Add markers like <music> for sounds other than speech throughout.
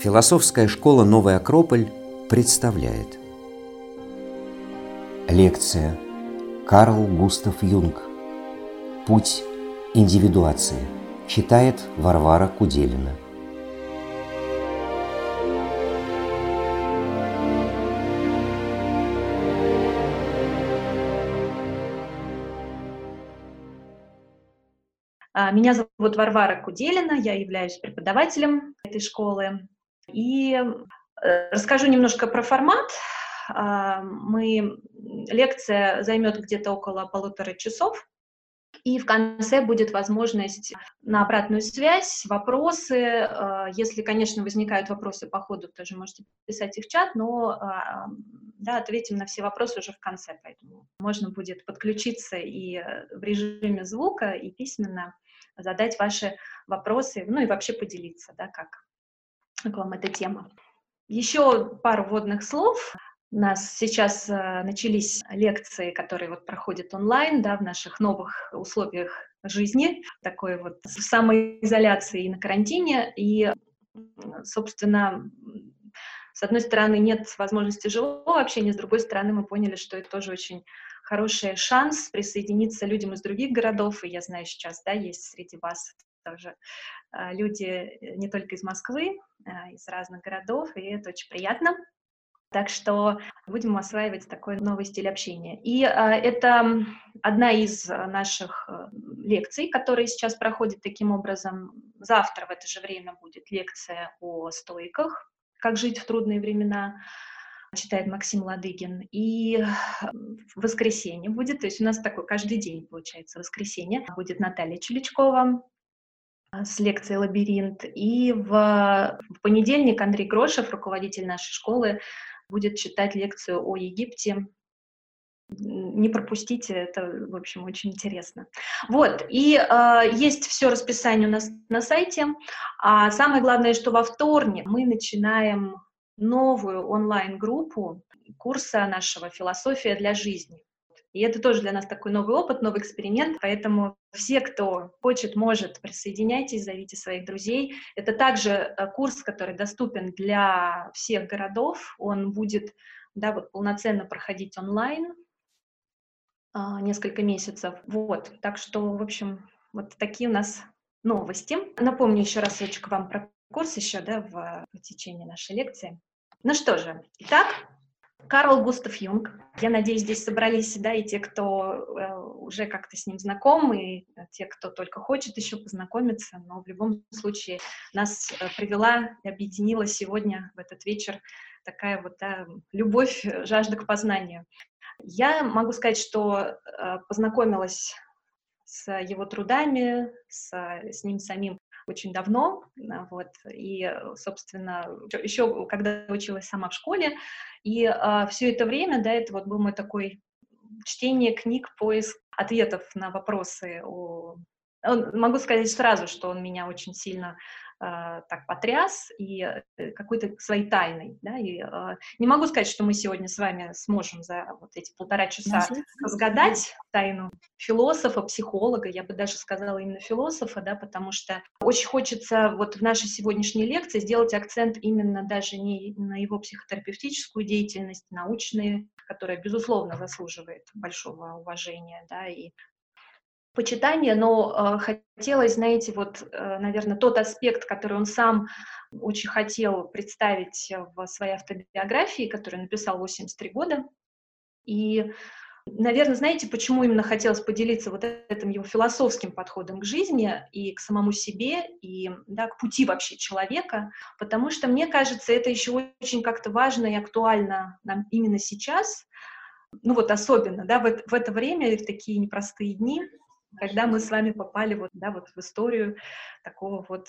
Философская школа «Новый Акрополь» представляет. Лекция. Карл Густав Юнг. «Путь индивидуации» Читает Варвара Куделина Меня зовут Варвара Куделина, я являюсь преподавателем этой школы. И э, расскажу немножко про формат. А, мы, лекция займет где-то около полутора часов, и в конце будет возможность на обратную связь, вопросы. А, если, конечно, возникают вопросы по ходу, тоже можете писать их в чат, но а, да, ответим на все вопросы уже в конце, поэтому можно будет подключиться и в режиме звука, и письменно задать ваши вопросы, ну и вообще поделиться, да, как как вам эта тема. Еще пару вводных слов. У нас сейчас э, начались лекции, которые вот проходят онлайн, да, в наших новых условиях жизни, такой вот в самоизоляции и на карантине. И, собственно, с одной стороны, нет возможности живого общения, с другой стороны, мы поняли, что это тоже очень хороший шанс присоединиться людям из других городов, и я знаю сейчас, да, есть среди вас тоже а, люди э, не только из Москвы, а из разных городов, и это очень приятно. Так что будем осваивать такой новый стиль общения. И а, это одна из наших э, лекций, которые сейчас проходят таким образом. Завтра в это же время будет лекция о стойках, как жить в трудные времена читает Максим Ладыгин. И в воскресенье будет, то есть у нас такой каждый день получается воскресенье, будет Наталья Чуличкова, а, с лекцией «Лабиринт». И в, в понедельник Андрей Грошев, руководитель нашей школы, будет читать лекцию о Египте. Не пропустите, это, в общем, очень интересно. Вот, и э, есть все расписание у нас на сайте. А самое главное, что во вторник мы начинаем новую онлайн-группу курса нашего «Философия для жизни». И это тоже для нас такой новый опыт, новый эксперимент. Поэтому все, кто хочет, может, присоединяйтесь, зовите своих друзей. Это также э, курс, который доступен для всех городов. Он будет да, вот, полноценно проходить онлайн а, несколько месяцев. Вот, так что, в общем, вот такие у нас новости. Напомню еще разочек вам про курс еще да, в, в течение нашей лекции. Ну что же, итак, Карл Густав Юнг. Я надеюсь, здесь собрались, да, и те, кто э, уже как-то с ним знаком, и те, кто только хочет еще познакомиться, но в любом случае нас э, привела и объединила сегодня в этот вечер такая вот да, любовь, жажда к познанию. Я могу сказать, что э, познакомилась с его трудами, с, с ним самим очень давно, вот, и, собственно, еще когда училась сама в школе, и а, все это время, да, это вот был мой такой чтение книг, поиск ответов на вопросы о Могу сказать сразу, что он меня очень сильно э, так потряс и э, какой-то своей тайной. Да, и, э, не могу сказать, что мы сегодня с вами сможем за вот эти полтора часа разгадать тайну философа, психолога, я бы даже сказала именно философа, да, потому что очень хочется вот в нашей сегодняшней лекции сделать акцент именно даже не на его психотерапевтическую деятельность, научные, которая, безусловно, заслуживает большого уважения, да, и почитания, но э, хотелось, знаете, вот, э, наверное, тот аспект, который он сам очень хотел представить в своей автобиографии, которую написал 83 года. И, наверное, знаете, почему именно хотелось поделиться вот этим его философским подходом к жизни и к самому себе, и да, к пути вообще человека, потому что, мне кажется, это еще очень как-то важно и актуально нам именно сейчас, ну вот особенно, да, в, в это время, в такие непростые дни, когда мы с вами попали вот, да, вот в историю такого вот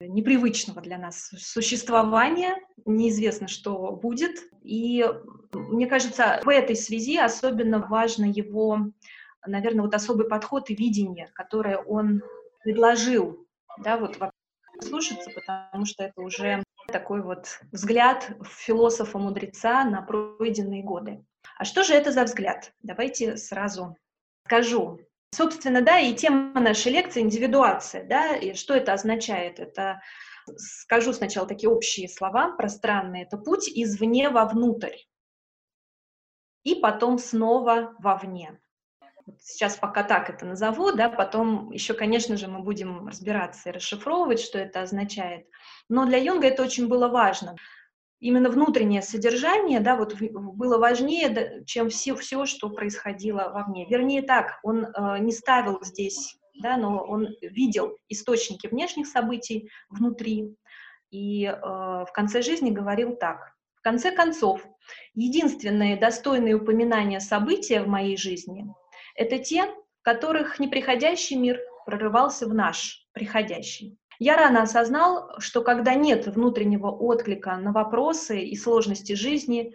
непривычного для нас существования, неизвестно, что будет. И мне кажется, в этой связи особенно важно его, наверное, вот особый подход и видение, которое он предложил, да, вот слушаться, потому что это уже такой вот взгляд философа-мудреца на пройденные годы. А что же это за взгляд? Давайте сразу скажу. Собственно, да, и тема нашей лекции — индивидуация, да, и что это означает? Это, скажу сначала такие общие слова, пространные, это путь извне вовнутрь, и потом снова вовне. Сейчас пока так это назову, да, потом еще, конечно же, мы будем разбираться и расшифровывать, что это означает. Но для Юнга это очень было важно именно внутреннее содержание, да, вот было важнее, чем все, все, что происходило вовне. Вернее так, он э, не ставил здесь, да, но он видел источники внешних событий внутри, и э, в конце жизни говорил так. В конце концов, единственные достойные упоминания события в моей жизни — это те, в которых неприходящий мир прорывался в наш приходящий. Я рано осознал, что когда нет внутреннего отклика на вопросы и сложности жизни,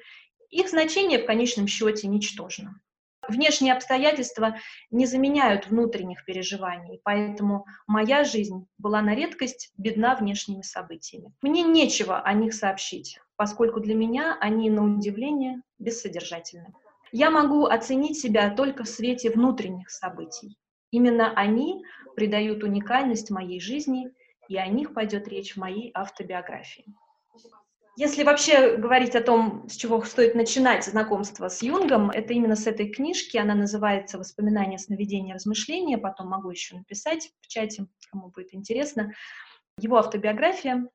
их значение в конечном счете ничтожно. Внешние обстоятельства не заменяют внутренних переживаний, поэтому моя жизнь была на редкость бедна внешними событиями. Мне нечего о них сообщить, поскольку для меня они, на удивление, бессодержательны. Я могу оценить себя только в свете внутренних событий. Именно они придают уникальность моей жизни и о них пойдет речь в моей автобиографии. Если вообще говорить о том, с чего стоит начинать знакомство с Юнгом, это именно с этой книжки. Она называется «Воспоминания, сновидения, размышления». Потом могу еще написать в чате, кому будет интересно. Его автобиография.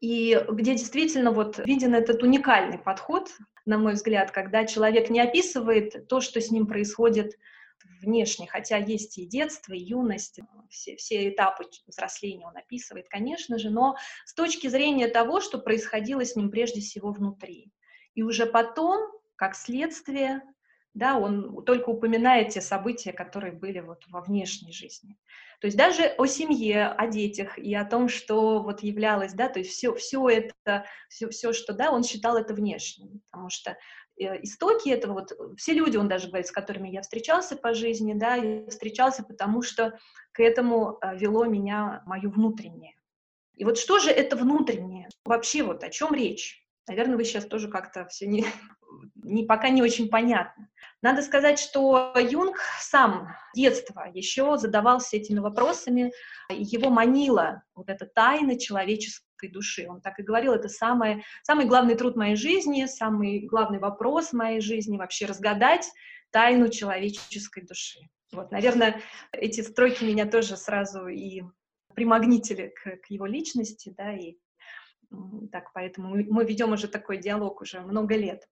И где действительно вот виден этот уникальный подход, на мой взгляд, когда человек не описывает то, что с ним происходит внешне, хотя есть и детство, и юность, все, все этапы взросления он описывает, конечно же, но с точки зрения того, что происходило с ним прежде всего внутри. И уже потом, как следствие, да, он только упоминает те события, которые были вот во внешней жизни. То есть даже о семье, о детях и о том, что вот являлось, да, то есть все, все это, все, все, что, да, он считал это внешним, потому что Э, истоки этого, вот все люди, он даже говорит, с которыми я встречался по жизни, да, я встречался, потому что к этому э, вело меня мое внутреннее. И вот что же это внутреннее? Вообще вот о чем речь? Наверное, вы сейчас тоже как-то все не, <laughs> не, пока не очень понятно. Надо сказать, что Юнг сам с детства еще задавался этими вопросами, его манила вот эта тайна человеческого человеческой души. Он так и говорил, это самое, самый главный труд моей жизни, самый главный вопрос моей жизни, вообще разгадать тайну человеческой души. Вот, наверное, эти строки меня тоже сразу и примагнитили к, к его личности, да, и так, поэтому мы, ведем уже такой диалог уже много лет.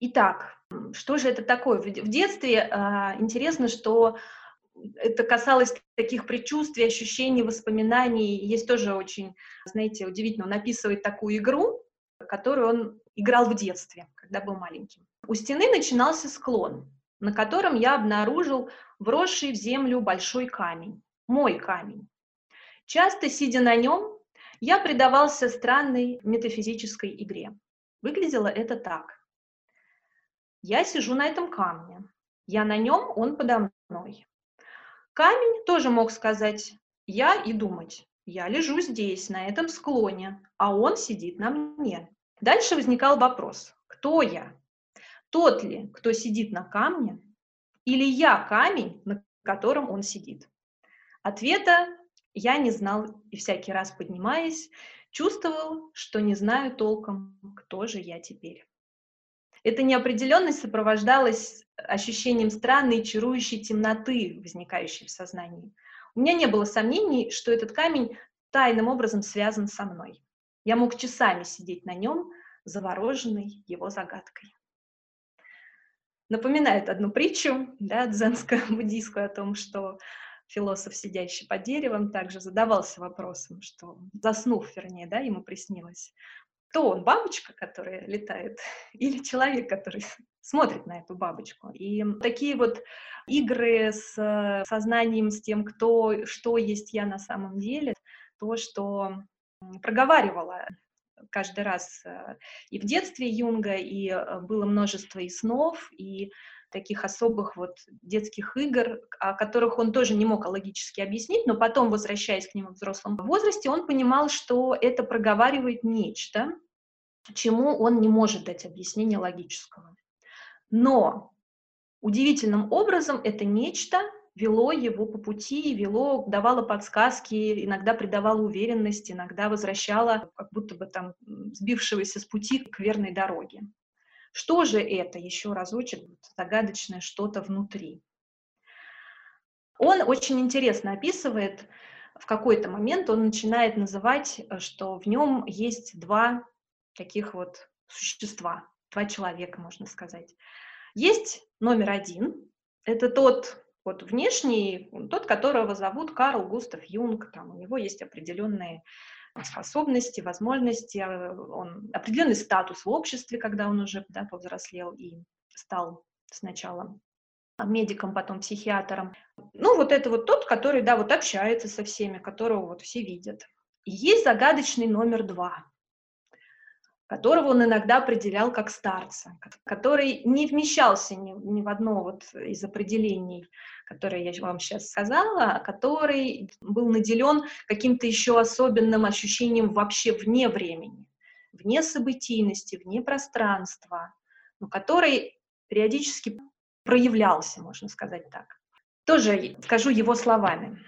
Итак, что же это такое? В, детстве э, интересно, что это касалось таких предчувствий, ощущений, воспоминаний. Есть тоже очень, знаете, удивительно, он описывает такую игру, которую он играл в детстве, когда был маленьким. У стены начинался склон, на котором я обнаружил вросший в землю большой камень, мой камень. Часто, сидя на нем, я предавался странной метафизической игре. Выглядело это так. Я сижу на этом камне, я на нем, он подо мной. Камень тоже мог сказать «я» и думать «я лежу здесь, на этом склоне, а он сидит на мне». Дальше возникал вопрос «кто я?» Тот ли, кто сидит на камне, или я камень, на котором он сидит? Ответа я не знал и всякий раз поднимаясь, чувствовал, что не знаю толком, кто же я теперь. Эта неопределенность сопровождалась ощущением странной, чарующей темноты, возникающей в сознании. У меня не было сомнений, что этот камень тайным образом связан со мной. Я мог часами сидеть на нем, завороженный его загадкой. Напоминает одну притчу, да, дзенско-буддийскую, <laughs> о том, что философ, сидящий под деревом, также задавался вопросом, что, заснув, вернее, да, ему приснилось, кто он, бабочка, которая летает, <laughs> или человек, который смотрит на эту бабочку. И такие вот игры с э, сознанием, с тем, кто, что есть я на самом деле, то, что проговаривала каждый раз э, и в детстве Юнга, и э, было множество и снов, и таких особых вот детских игр, о которых он тоже не мог логически объяснить, но потом, возвращаясь к нему в взрослом возрасте, он понимал, что это проговаривает нечто, чему он не может дать объяснение логического. Но удивительным образом это нечто вело его по пути, вело, давало подсказки, иногда придавало уверенность, иногда возвращало, как будто бы там сбившегося с пути к верной дороге. Что же это, еще разочек, загадочное что-то внутри? Он очень интересно описывает, в какой-то момент он начинает называть, что в нем есть два таких вот существа, два человека, можно сказать. Есть номер один, это тот вот внешний, тот, которого зовут Карл Густав Юнг, там у него есть определенные способности, возможности, а, он, определенный статус в обществе, когда он уже да, повзрослел и стал сначала медиком, потом психиатром. Ну, вот это вот тот, который, да, вот общается со всеми, которого вот все видят. И есть загадочный номер два, которого он иногда определял как старца, который не вмещался ни, ни в одно вот из определений, которые я вам сейчас сказала, который был наделен каким-то еще особенным ощущением вообще вне времени, вне событийности, вне пространства, но который периодически проявлялся, можно сказать так. Тоже скажу его словами.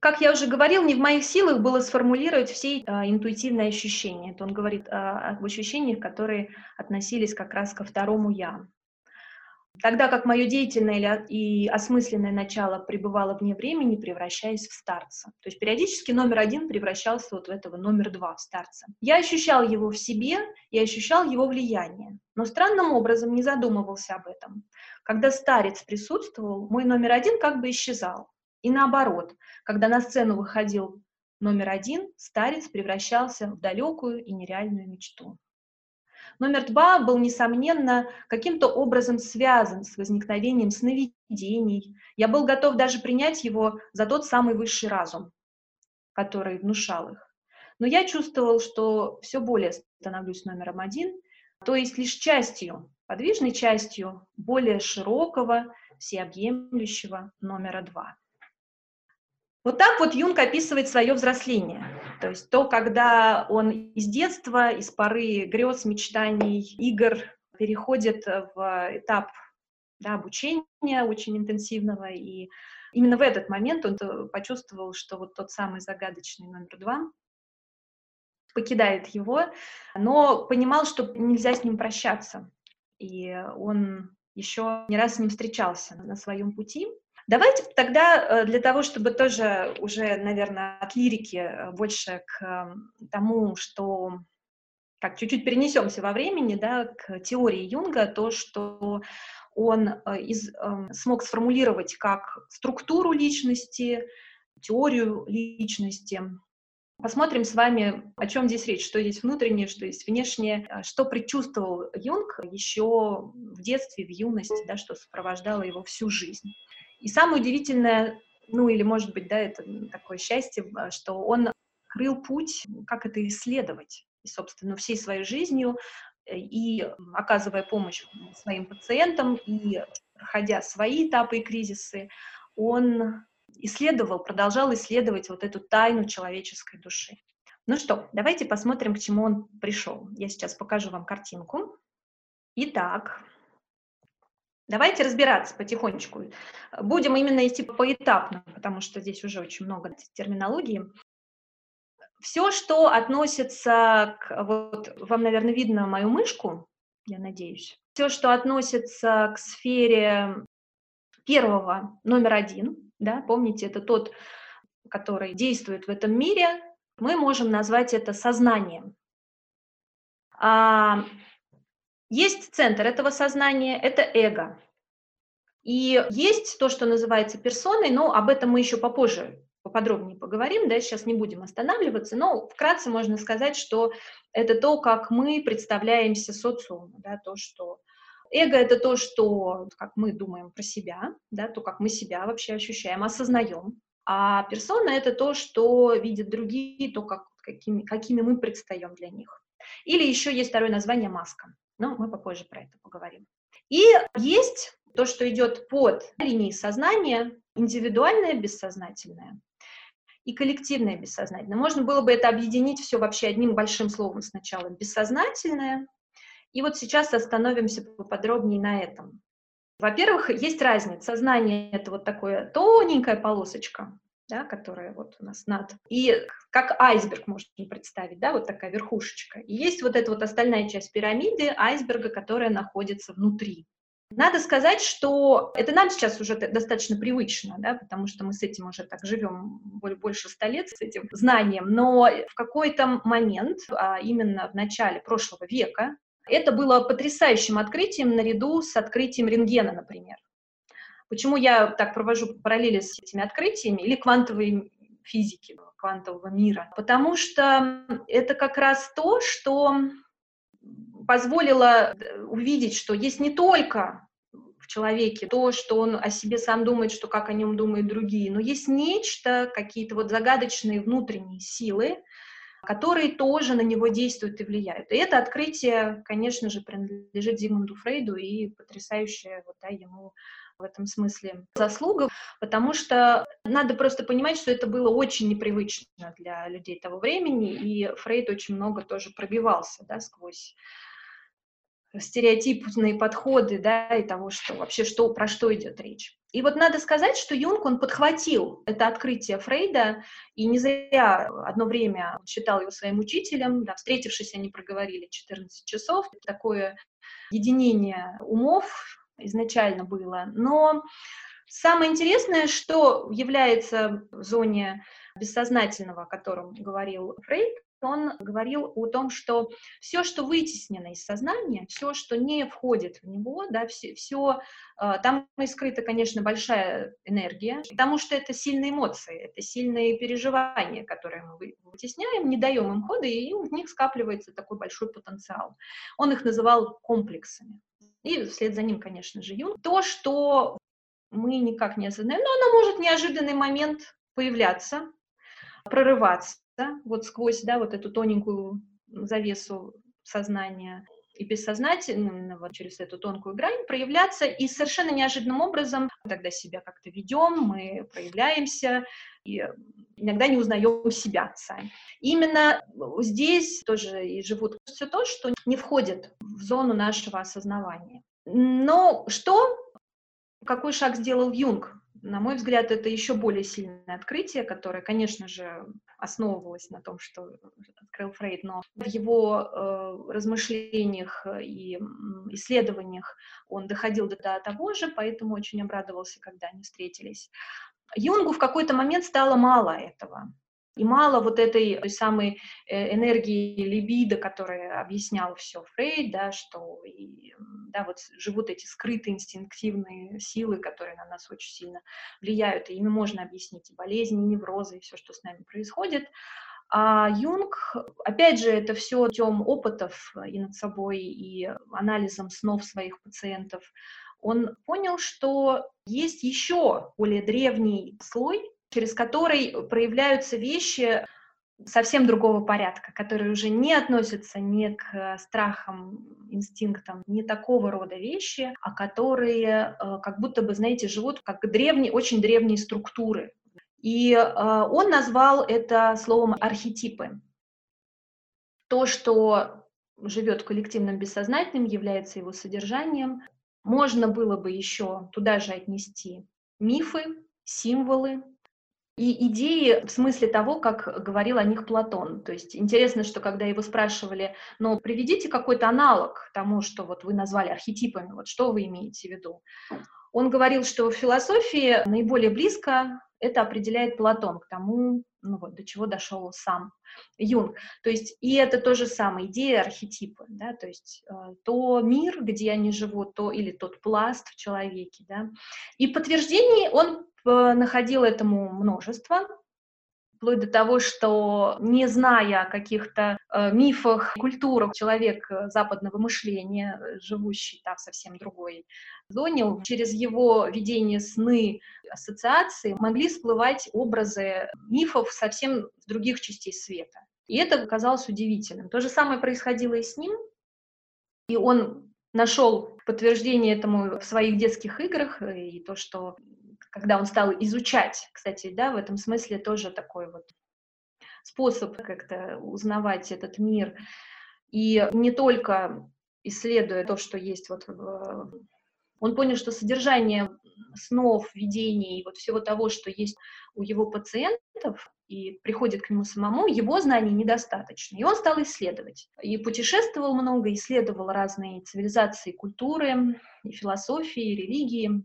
Как я уже говорил, не в моих силах было сформулировать все э, интуитивные ощущения. Это он говорит э, об ощущениях, которые относились как раз ко второму «я». Тогда как мое деятельное и осмысленное начало пребывало вне времени, превращаясь в старца. То есть периодически номер один превращался вот в этого номер два, в старца. Я ощущал его в себе и ощущал его влияние, но странным образом не задумывался об этом. Когда старец присутствовал, мой номер один как бы исчезал. И наоборот, когда на сцену выходил номер один, старец превращался в далекую и нереальную мечту. Номер два был, несомненно, каким-то образом связан с возникновением сновидений. Я был готов даже принять его за тот самый высший разум, который внушал их. Но я чувствовал, что все более становлюсь номером один, то есть лишь частью, подвижной частью более широкого, всеобъемлющего номера два. Вот так вот Юнг описывает свое взросление. То есть то, когда он из детства, из поры грез, мечтаний, игр переходит в этап да, обучения очень интенсивного, и именно в этот момент он почувствовал, что вот тот самый загадочный номер два покидает его, но понимал, что нельзя с ним прощаться, и он еще не раз с ним встречался на своем пути. Давайте тогда э, для того, чтобы тоже уже, наверное, от лирики э, больше к эм, тому, что как чуть-чуть перенесемся во времени, да, к теории Юнга, то, что он э, из, эм, смог сформулировать как структуру личности, теорию личности. Посмотрим с вами, о чем здесь речь, что есть внутреннее, что есть внешнее, что предчувствовал Юнг еще в детстве, в юности, да, что сопровождало его всю жизнь. И самое удивительное, ну или, может быть, да, это такое счастье, а, что он открыл путь, как это исследовать. И, собственно, всей своей жизнью э, и оказывая помощь своим пациентам, и проходя свои этапы и кризисы, он исследовал, продолжал исследовать вот эту тайну человеческой души. Ну что, давайте посмотрим, к чему он пришел. Я сейчас покажу вам картинку. Итак, Давайте разбираться потихонечку. Будем именно идти поэтапно, потому что здесь уже очень много терминологии. Все, что относится к... Вот вам, наверное, видно мою мышку, я надеюсь. Все, что относится к сфере первого, номер один, да, помните, это тот, который действует в этом мире, мы можем назвать это сознанием. А есть центр этого сознания, это эго. И есть то, что называется персоной, но об этом мы еще попозже поподробнее поговорим, да, сейчас не будем останавливаться, но вкратце можно сказать, что это то, как мы представляемся социуму, да, то, что эго — это то, что, как мы думаем про себя, да, то, как мы себя вообще ощущаем, осознаем, а персона — это то, что видят другие, то, как, какими, какими мы предстаем для них. Или еще есть второе название — маска но мы попозже про это поговорим. И есть то, что идет под линией сознания, индивидуальное бессознательное и коллективное бессознательное. Можно было бы это объединить все вообще одним большим словом сначала. Бессознательное. И вот сейчас остановимся поподробнее на этом. Во-первых, есть разница. Сознание — это вот такое тоненькая полосочка, да, которая вот у нас над. И как айсберг можно представить, да, вот такая верхушечка. И есть вот эта вот остальная часть пирамиды айсберга, которая находится внутри. Надо сказать, что это нам сейчас уже достаточно привычно, да, потому что мы с этим уже так живем больше ста лет, с этим знанием, но в какой-то момент, а именно в начале прошлого века, это было потрясающим открытием наряду с открытием рентгена, например. Почему я так провожу параллели с этими открытиями или квантовой физики, квантового мира? Потому что это как раз то, что позволило э, увидеть, что есть не только в человеке то, что он о себе сам думает, что как о нем думают другие, но есть нечто, какие-то вот загадочные внутренние силы, которые тоже на него действуют и влияют. И это открытие, конечно же, принадлежит Зигмунду Фрейду и потрясающее вот, да, ему в этом смысле заслуга, потому что надо просто понимать, что это было очень непривычно для людей того времени, и Фрейд очень много тоже пробивался да, сквозь стереотипные подходы, да, и того, что вообще, что, про что идет речь. И вот надо сказать, что Юнг, он подхватил это открытие Фрейда, и не зря одно время считал его своим учителем, да, встретившись, они проговорили 14 часов, такое единение умов изначально было. Но самое интересное, что является в зоне бессознательного, о котором говорил Фрейд, он говорил о том, что все, что вытеснено из сознания, все, что не входит в него, да, все, все а, там и скрыта, конечно, большая энергия, потому что это сильные эмоции, это сильные переживания, которые мы вытесняем, не даем им хода, и в них скапливается такой большой потенциал. Он их называл комплексами. И вслед за ним, конечно же, Юн. То, что мы никак не осознаем, но оно может в неожиданный момент появляться, прорываться, вот сквозь, да, вот эту тоненькую завесу сознания и бессознательного через эту тонкую грань проявляться, и совершенно неожиданным образом тогда себя как-то ведем, мы проявляемся, и иногда не узнаем себя сами. Именно здесь тоже и живут все то, что не входит в зону нашего осознавания. Но что, какой шаг сделал Юнг на мой взгляд, это еще более сильное открытие, которое, конечно же, основывалось на том, что открыл Фрейд, но в его э, размышлениях и исследованиях он доходил до, до того же, поэтому очень обрадовался, когда они встретились. Юнгу в какой-то момент стало мало этого. И мало вот этой той самой э, энергии либидо, которая объяснял все Фрейд, да, что и, да, вот живут эти скрытые инстинктивные силы, которые на нас очень сильно влияют, и ими можно объяснить и болезни, и неврозы, и все, что с нами происходит. А Юнг, опять же, это все тем опытов и над собой, и анализом снов своих пациентов, он понял, что есть еще более древний слой через который проявляются вещи совсем другого порядка, которые уже не относятся ни к страхам, инстинктам, не такого рода вещи, а которые э, как будто бы, знаете, живут как древние, очень древние структуры. И э, он назвал это словом архетипы. То, что живет в коллективном бессознательном, является его содержанием. Можно было бы еще туда же отнести мифы, символы, и идеи в смысле того, как говорил о них Платон. То есть интересно, что когда его спрашивали, ну, приведите какой-то аналог тому, что вот вы назвали архетипами, вот что вы имеете в виду? Он говорил, что в философии наиболее близко это определяет Платон к тому, ну вот, до чего дошел сам Юнг. То есть и это то же самое, идея архетипа, да, то есть э, то мир, где они живут, то или тот пласт в человеке, да. И подтверждений он находил этому множество, вплоть до того, что не зная о каких-то э, мифах, культурах, человек э, западного мышления, э, живущий там в совсем другой зоне, через его видение сны, ассоциации могли всплывать образы мифов совсем других частей света. И это казалось удивительным. То же самое происходило и с ним, и он нашел подтверждение этому в своих детских играх, и то, что когда он стал изучать, кстати, да, в этом смысле тоже такой вот способ как-то узнавать этот мир. И не только исследуя то, что есть вот в Он понял, что содержание снов, видений, вот всего того, что есть у его пациентов, и приходит к нему самому, его знаний недостаточно. И он стал исследовать. И путешествовал много, исследовал разные цивилизации, культуры, и философии, и религии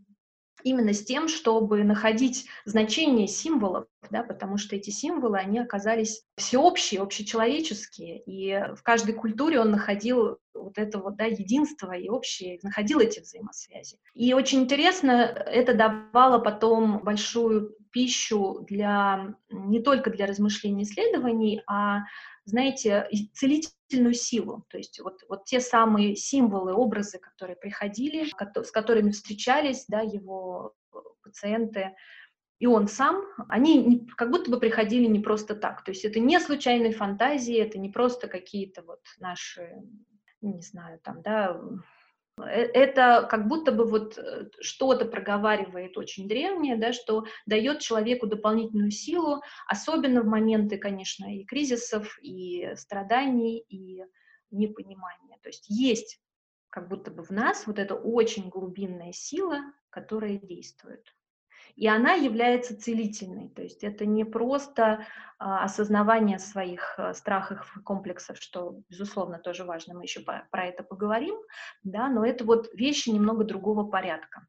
именно с тем, чтобы находить значение символов, да, потому что эти символы, они оказались всеобщие, общечеловеческие, и в каждой культуре он находил вот это вот, да, единство и общее, находил эти взаимосвязи. И очень интересно, это давало потом большую пищу для, не только для размышлений и исследований, а знаете, целительную силу. То есть вот, вот те самые символы, образы, которые приходили, с которыми встречались да, его пациенты, и он сам, они не, как будто бы приходили не просто так. То есть это не случайные фантазии, это не просто какие-то вот наши, не знаю, там, да, Э, это как будто бы вот э, что-то проговаривает очень древнее, да, что дает человеку дополнительную силу, особенно в моменты, конечно, и кризисов, и страданий, и непонимания. То есть есть как будто бы в нас вот эта очень глубинная сила, которая действует и она является целительной. То есть это не просто а, осознавание своих а, страхов и комплексов, что, безусловно, тоже важно, мы еще про это поговорим, да, но это вот вещи немного другого порядка.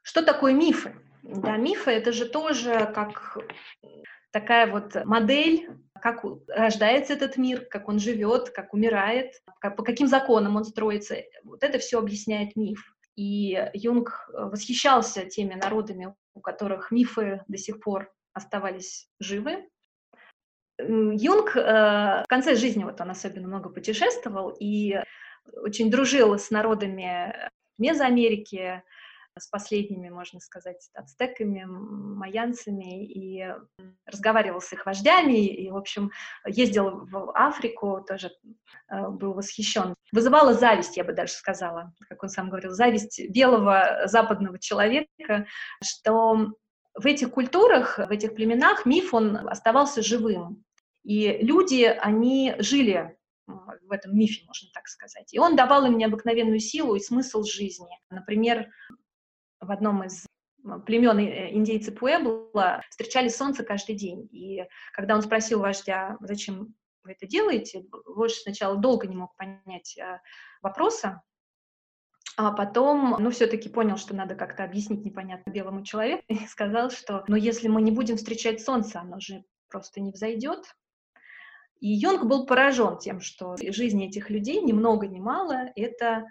Что такое мифы? Да, мифы — это же тоже как такая вот модель, как рождается этот мир, как он живет, как умирает, как, по каким законам он строится. Вот это все объясняет миф. И Юнг э, восхищался теми народами, у которых мифы до сих пор оставались живы. Юнг э, в конце жизни, вот он особенно много путешествовал и очень дружил с народами Мезоамерики, с последними, можно сказать, ацтеками, майянцами, и разговаривал с их вождями, и, в общем, ездил в Африку, тоже э, был восхищен. Вызывала зависть, я бы даже сказала, как он сам говорил, зависть белого западного человека, что в этих культурах, в этих племенах миф, он оставался живым. И люди, они жили в этом мифе, можно так сказать. И он давал им необыкновенную силу и смысл жизни. Например, в одном из племен э, индейцы Пуэбла встречали солнце каждый день. И когда он спросил вождя, зачем вы это делаете, вождь сначала долго не мог понять э, вопроса, а потом, ну, все-таки понял, что надо как-то объяснить непонятно белому человеку, и сказал, что, ну, если мы не будем встречать солнце, оно же просто не взойдет. И Йонг был поражен тем, что жизнь этих людей, ни много ни мало, это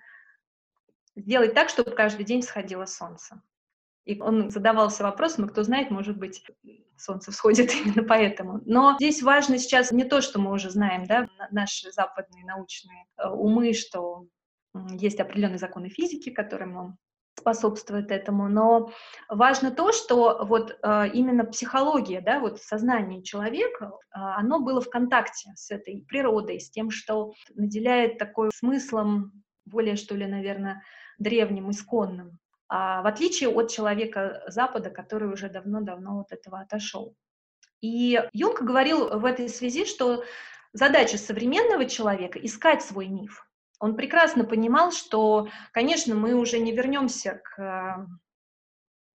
сделать так, чтобы каждый день всходило солнце. И он задавался вопросом, и кто знает, может быть, солнце всходит <laughs> именно поэтому. Но здесь важно сейчас не то, что мы уже знаем, да, наши западные научные э, умы, что есть определенные законы физики, которым способствует этому, но важно то, что вот э, именно психология, да, вот сознание человека, э, оно было в контакте с этой природой, с тем, что наделяет такой смыслом более, что ли, наверное, древним, исконным, а в отличие от человека Запада, который уже давно-давно от этого отошел. И Юнг говорил в этой связи, что задача современного человека — искать свой миф. Он прекрасно понимал, что, конечно, мы уже не вернемся к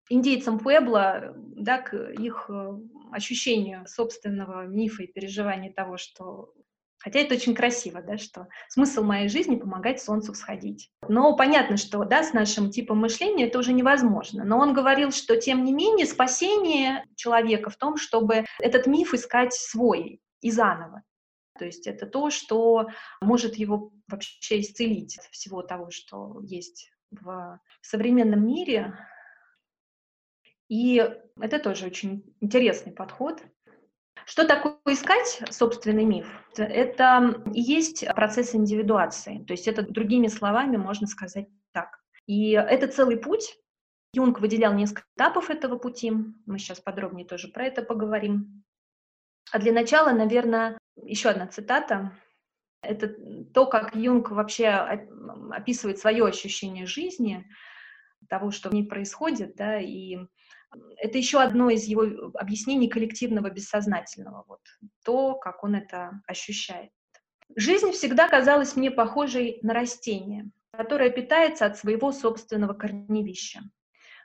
индейцам Пуэбла, да, к их э, ощущению собственного мифа и переживания того, что Хотя это очень красиво, да, что смысл моей жизни — помогать Солнцу всходить. Но понятно, что да, с нашим типом мышления это уже невозможно. Но он говорил, что тем не менее спасение человека в том, чтобы этот миф искать свой и заново. То есть это то, что может его вообще исцелить от всего того, что есть в современном мире. И это тоже очень интересный подход. Что такое искать собственный миф? Это и есть процесс индивидуации. То есть это другими словами можно сказать так. И это целый путь. Юнг выделял несколько этапов этого пути. Мы сейчас подробнее тоже про это поговорим. А для начала, наверное, еще одна цитата. Это то, как Юнг вообще описывает свое ощущение жизни, того, что в ней происходит, да, и это еще одно из его объяснений коллективного бессознательного, вот, то, как он это ощущает. Жизнь всегда казалась мне похожей на растение. которая питается от своего собственного корневища.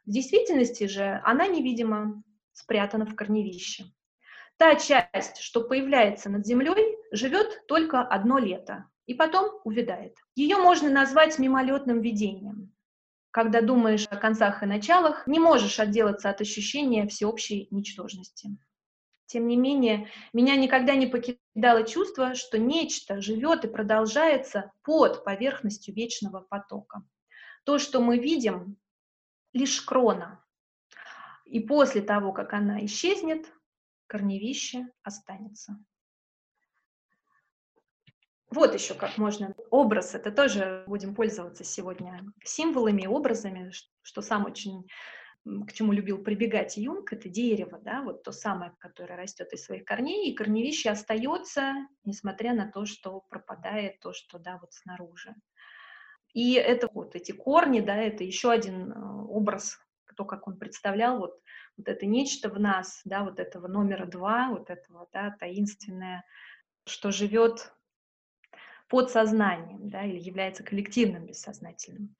В действительности же она невидима, спрятана в корневище. Та часть, что появляется над землей, живет только одно лето и потом увядает. Ее можно назвать мимолетным видением. Когда думаешь о концах и началах, не можешь отделаться от ощущения всеобщей ничтожности. Тем не менее, меня никогда не покидало чувство, что нечто живет и продолжается под поверхностью вечного потока. То, что мы видим, лишь крона. И после того, как она исчезнет, корневище останется. Вот еще как можно. Образ, это тоже будем пользоваться сегодня символами, образами, что сам очень к чему любил прибегать Юнг, это дерево, да, вот то самое, которое растет из своих корней, и корневище остается, несмотря на то, что пропадает то, что, да, вот снаружи. И это вот эти корни, да, это еще один э, образ, то, как он представлял вот, вот это нечто в нас, да, вот этого номера два, вот этого, да, таинственное, что живет под сознанием, да, или является коллективным бессознательным.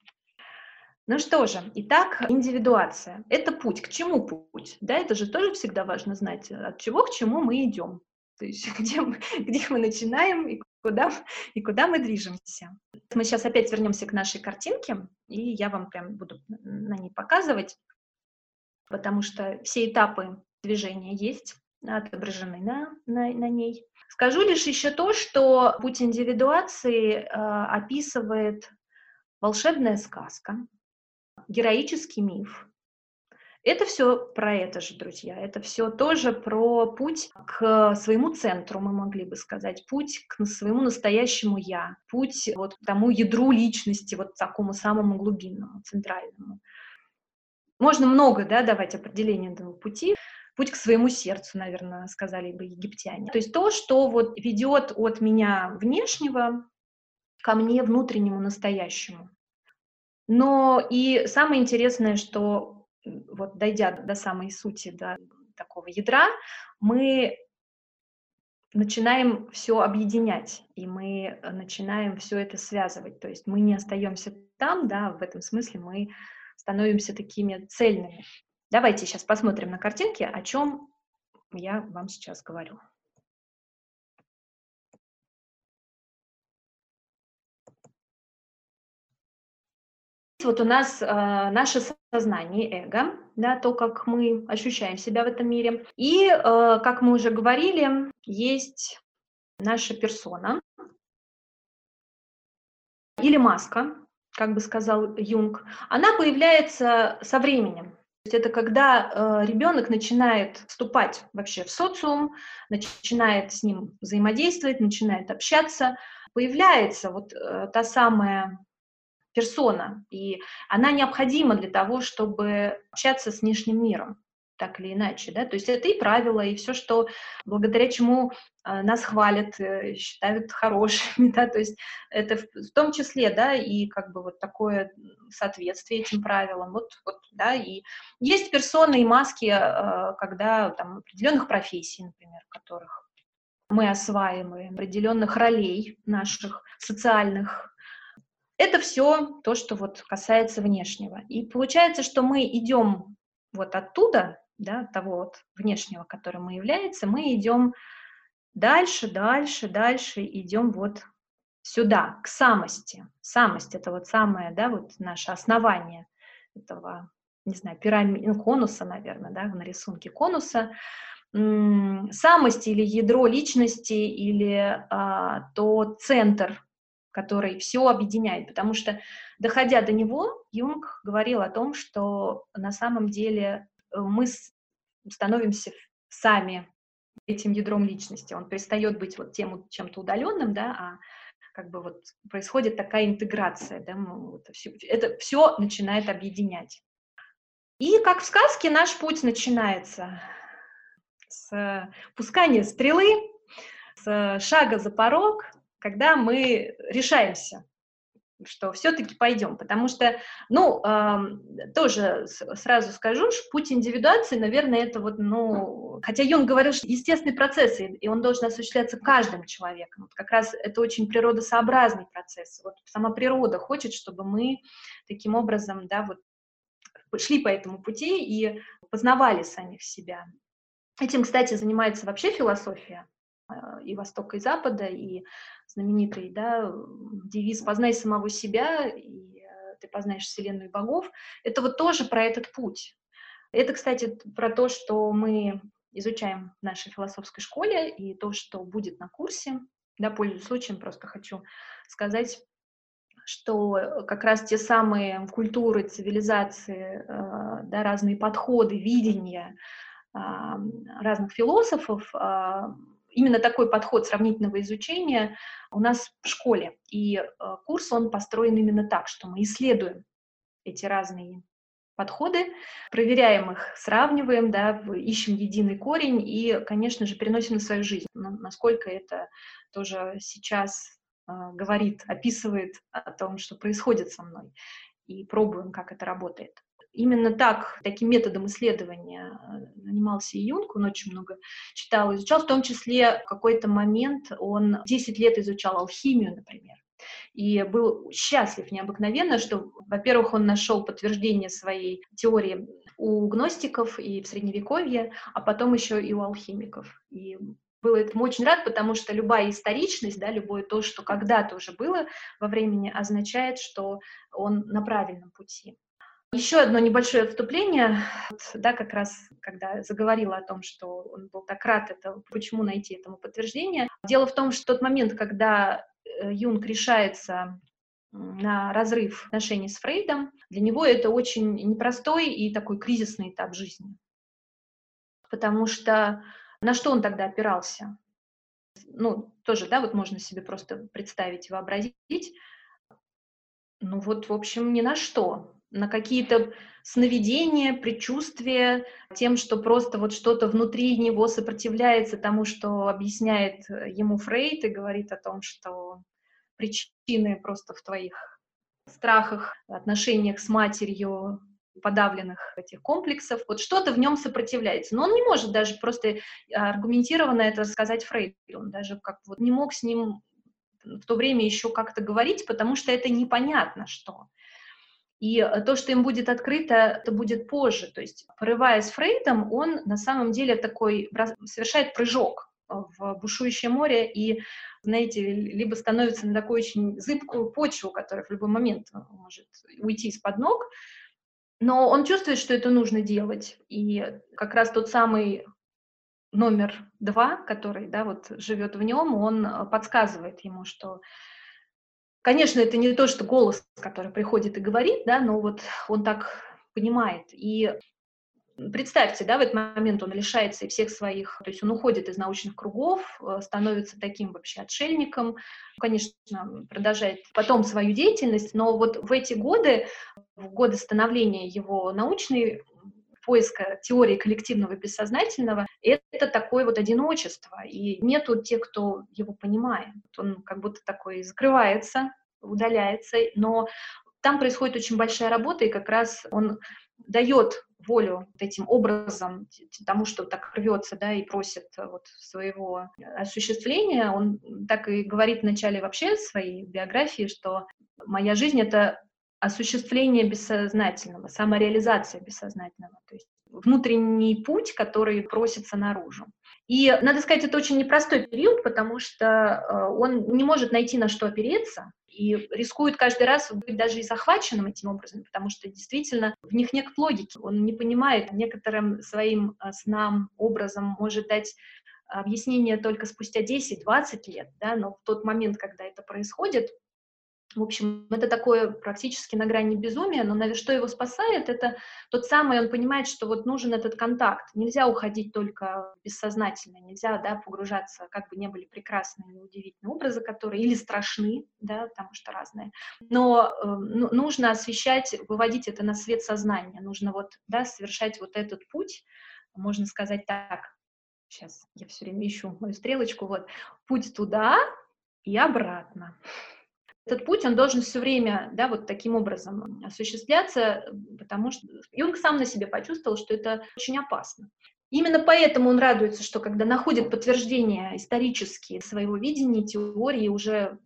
Ну что же, итак, индивидуация. Это путь. К чему путь? Да, это же тоже всегда важно знать, от чего к чему мы идем. То есть <laughs> где мы, где мы начинаем и куда, и куда мы движемся. Мы сейчас опять вернемся к нашей картинке, и я вам прям буду на ней показывать, потому что все этапы движения есть, отображены на, на, на ней. Скажу лишь еще то, что путь индивидуации э, описывает волшебная сказка, героический миф. Это все про это же, друзья. Это все тоже про путь к своему центру, мы могли бы сказать, путь к своему настоящему я, путь вот к тому ядру личности, вот такому самому глубинному, центральному. Можно много, да, давать определение этого пути. Путь к своему сердцу, наверное, сказали бы египтяне. То есть то, что вот ведет от меня внешнего ко мне внутреннему настоящему. Но и самое интересное, что вот дойдя до самой сути, до такого ядра, мы начинаем все объединять, и мы начинаем все это связывать. То есть мы не остаемся там, да, в этом смысле мы становимся такими цельными. Давайте сейчас посмотрим на картинки, о чем я вам сейчас говорю. вот у нас э, наше сознание, эго, да, то, как мы ощущаем себя в этом мире. И, э, как мы уже говорили, есть наша персона или маска, как бы сказал Юнг. Она появляется со временем. Есть это когда э, ребенок начинает вступать вообще в социум, начинает с ним взаимодействовать, начинает общаться, появляется вот э, та самая персона, и она необходима для того, чтобы общаться с внешним миром так или иначе, да, то есть это и правила, и все, что благодаря чему э, нас хвалят, э, считают хорошими, <laughs> да, то есть это в, в том числе, да, и как бы вот такое соответствие этим правилам, вот, вот, да, и есть персоны и маски, э, когда там определенных профессий, например, которых мы осваиваем, определенных ролей наших социальных, это все то, что вот касается внешнего. И получается, что мы идем вот оттуда, да, того вот внешнего, которым мы являемся, мы идем дальше, дальше, дальше, идем вот сюда, к самости. Самость — это вот самое, да, вот наше основание этого, не знаю, пирамиды, ну, конуса, наверное, да, на рисунке конуса. Самость или ядро личности, или а, то центр который все объединяет, потому что, доходя до него, Юнг говорил о том, что на самом деле э, мы становимся сами этим ядром личности. Он перестает быть вот тем чем-то удаленным, да, а как бы вот происходит такая интеграция, да, это все, это все начинает объединять. И как в сказке наш путь начинается с пускания стрелы, с шага за порог, когда мы решаемся что все-таки пойдем, потому что, ну, э, тоже сразу скажу, что путь индивидуации, наверное, это вот, ну, хотя Юнг говорил, что естественный процесс, и он должен осуществляться каждым человеком. Вот как раз это очень природосообразный процесс. Вот сама природа хочет, чтобы мы таким образом, да, вот шли по этому пути и познавали самих себя. Этим, кстати, занимается вообще философия и Востока, и Запада, и знаменитый да, девиз «познай самого себя», и э, ты познаешь Вселенную и богов. Это вот тоже про этот путь. Это, кстати, про то, что мы изучаем в нашей философской школе, и то, что будет на курсе. Да, пользуясь случаем, просто хочу сказать, что как раз те самые культуры, цивилизации, э, да, разные подходы, видения а, разных философов, а, именно такой подход сравнительного изучения у нас в школе. И э, курс, он построен именно так, что мы исследуем эти разные подходы, проверяем их, сравниваем, да, ищем единый корень и, конечно же, переносим на свою жизнь. Насколько это тоже сейчас э, говорит, описывает о том, что происходит со мной, и пробуем, как это работает. Именно так, таким методом исследования э, занимался и Юнг, он очень много читал, изучал, в том числе в какой-то момент он 10 лет изучал алхимию, например. И был счастлив необыкновенно, что, во-первых, он нашел подтверждение своей теории у гностиков и в Средневековье, а потом еще и у алхимиков. И был этому очень рад, потому что любая историчность, да, любое то, что когда-то уже было во времени, означает, что он на правильном пути. Еще одно небольшое отступление, да, как раз, когда заговорила о том, что он был так рад, это почему найти этому подтверждение. Дело в том, что тот момент, когда э, Юнг решается на разрыв отношений с Фрейдом, для него это очень непростой и такой кризисный этап жизни. Потому что на что он тогда опирался? Ну, тоже, да, вот можно себе просто представить и вообразить. Ну вот, в общем, ни на что на какие-то сновидения, предчувствия, тем, что просто вот что-то внутри него сопротивляется тому, что объясняет э, ему Фрейд и говорит о том, что причины просто в твоих страхах, отношениях с матерью, подавленных этих комплексов, вот что-то в нем сопротивляется. Но он не может даже просто аргументированно это сказать Фрейду. Он даже как вот не мог с ним в то время еще как-то говорить, потому что это непонятно что. И э, то, что им будет открыто, это будет позже. То есть, порываясь Фрейдом, он на самом деле такой совершает прыжок э, в бушующее море и, знаете, либо становится на такую очень зыбкую почву, которая в любой момент э, может уйти из-под ног, но он чувствует, что это нужно делать. И как раз тот самый номер два, который, да, вот живет в нем, он подсказывает ему, что Конечно, это не то, что голос, который приходит и говорит, да, но вот он так понимает. И представьте, да, в этот момент он лишается всех своих, то есть он уходит из научных кругов, э, становится таким вообще отшельником, конечно, продолжает потом свою деятельность, но вот в эти годы, в годы становления его научной поиска теории коллективного бессознательного, это такое вот одиночество, и нету тех, кто его понимает. Он как будто такой закрывается, удаляется, но там происходит очень большая работа, и как раз он дает волю этим образом, тому, что так рвется, да, и просит вот своего осуществления. Он так и говорит в начале вообще своей биографии, что моя жизнь — это осуществление бессознательного, самореализация бессознательного, то есть внутренний путь, который просится наружу. И, надо сказать, это очень непростой период, потому что э, он не может найти на что опереться, и рискует каждый раз быть даже и захваченным этим образом, потому что действительно в них нет логики. Он не понимает, некоторым своим э, снам, образом может дать объяснение только спустя 10-20 лет, да, но в тот момент, когда это происходит, в общем, это такое практически на грани безумия, но что его спасает, это тот самый, он понимает, что вот нужен этот контакт. Нельзя уходить только бессознательно, нельзя, да, погружаться, как бы не были прекрасные и удивительные образы, которые или страшны, да, потому что разные, но э, ну, нужно освещать, выводить это на свет сознания, нужно вот, да, совершать вот этот путь, можно сказать так, сейчас я все время ищу мою стрелочку, вот, путь туда и обратно. Этот путь, он должен все время, да, вот таким образом осуществляться, потому что Юнг сам на себе почувствовал, что это очень опасно. Именно поэтому он радуется, что когда находит подтверждения исторические своего видения, теории, уже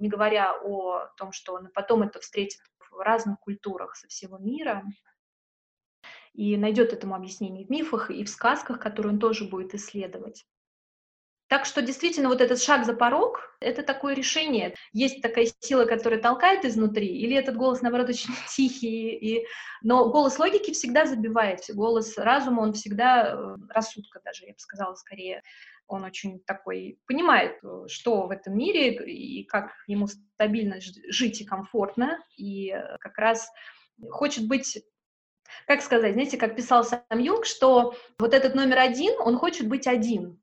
не говоря о том, что он потом это встретит в разных культурах со всего мира, и найдет этому объяснение в мифах и в сказках, которые он тоже будет исследовать. Так что действительно вот этот шаг за порог — это такое решение. Есть такая сила, которая толкает изнутри, или этот голос, наоборот, <laughs> очень тихий, и... но голос логики всегда забивает, голос разума, он всегда, э, рассудка даже, я бы сказала, скорее, он очень такой, понимает, э, что в этом мире и как ему стабильно жить и комфортно, и э, как раз хочет быть как сказать, знаете, как писал сам Юнг, что вот этот номер один, он хочет быть один,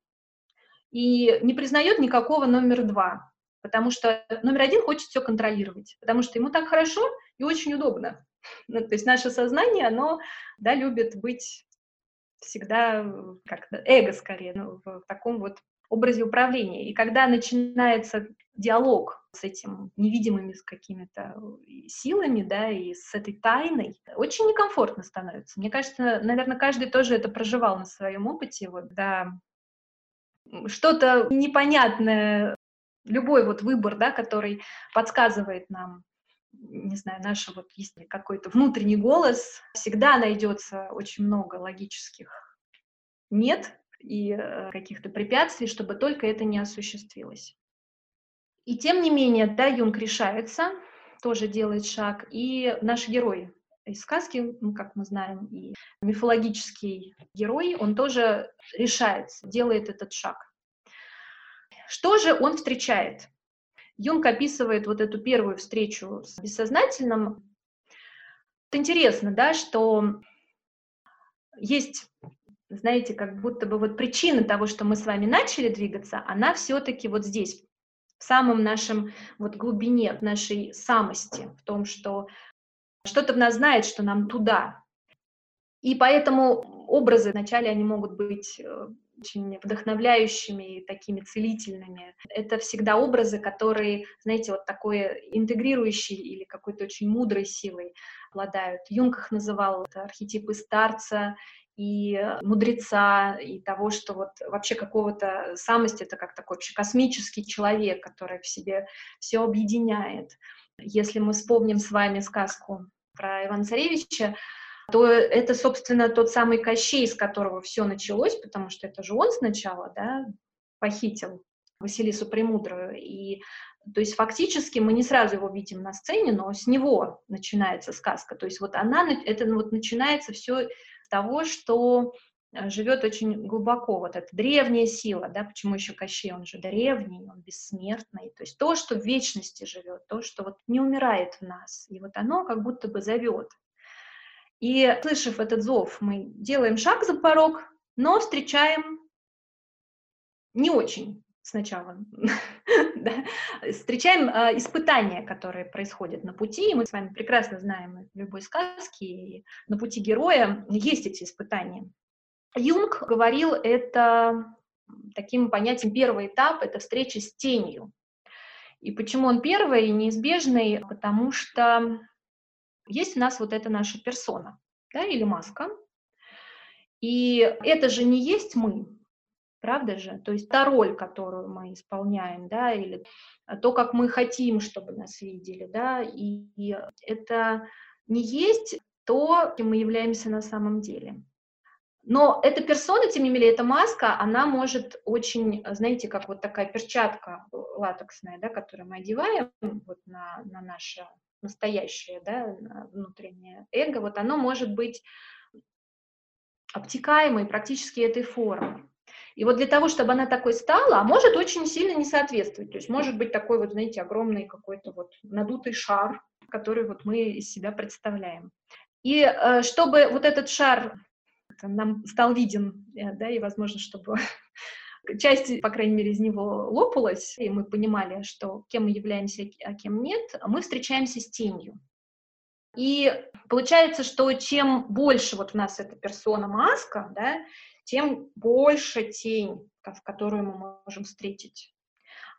и не признает никакого номер два, потому что номер один хочет все контролировать, потому что ему так хорошо и очень удобно. <laughs> Ну, то есть наше сознание, оно да, любит быть всегда как эго скорее, ну, в таком вот образе управления. И когда начинается диалог с этим невидимыми с какими-то силами, да, и с этой тайной, очень некомфортно становится. Мне кажется, наверное, каждый тоже это проживал на своем опыте, вот, да, что-то непонятное, любой вот выбор, да, который подсказывает нам, не знаю, наш вот есть какой-то внутренний голос, всегда найдется очень много логических нет и э, каких-то препятствий, чтобы только это не осуществилось. И тем не менее, да, Юнг решается, тоже делает шаг, и наш герой из сказки, ну, как мы знаем, и мифологический герой, он тоже решается, делает этот шаг. Что же он встречает? Юнг описывает вот эту первую встречу с бессознательным. Интересно, да, что есть, знаете, как будто бы вот причина того, что мы с вами начали двигаться, она все-таки вот здесь, в самом нашем вот глубине нашей самости, в том, что что-то в нас знает, что нам туда. И поэтому образы вначале они могут быть э, очень вдохновляющими и такими целительными. Это всегда образы, которые, знаете, вот такой интегрирующей или какой-то очень мудрой силой обладают. Юнг их называл это архетипы старца и мудреца, и того, что вот вообще какого-то самость — это как такой вообще космический человек, который в себе все объединяет. Если мы вспомним с вами сказку про Ивана Царевича, то это, собственно, тот самый Кощей, с которого все началось, потому что это же он сначала, да, похитил Василису Премудрую. И, то есть, фактически мы не сразу его видим на сцене, но с него начинается сказка. То есть, вот она, это вот начинается все того, что живет очень глубоко, вот эта древняя сила, да, почему еще Кощей, он же древний, он бессмертный, то есть то, что в вечности живет, то, что вот не умирает в нас, и вот оно как будто бы зовет. И, слышав этот зов, мы делаем шаг за порог, но встречаем не очень сначала. <laughs> да? Встречаем э, испытания, которые происходят на пути, и мы с вами прекрасно знаем в любой сказке, и на пути героя есть эти испытания. Юнг говорил это таким понятием первый этап — это встреча с тенью. И почему он первый и неизбежный? Потому что есть у нас вот эта наша персона, да, или маска. И это же не есть мы, правда же? То есть та роль, которую мы исполняем, да, или то, как мы хотим, чтобы нас видели, да, и, и это не есть то, кем мы являемся на самом деле. Но эта персона, тем не менее, эта маска, она может очень, знаете, как вот такая перчатка латексная, да, которую мы одеваем вот на, на наше настоящее, да, внутреннее эго, вот оно может быть обтекаемой практически этой формы. И вот для того, чтобы она такой стала, а может очень сильно не соответствовать. То есть может быть такой вот, знаете, огромный какой-то вот надутый шар, который вот мы из себя представляем. И э, чтобы вот этот шар нам стал виден, э, да, и возможно, чтобы <laughs> часть, по крайней мере, из него лопалась, и мы понимали, что кем мы являемся, а кем нет, мы встречаемся с тенью. И получается, что чем больше вот у нас эта персона маска, да, тем больше тень, в которую мы можем встретить.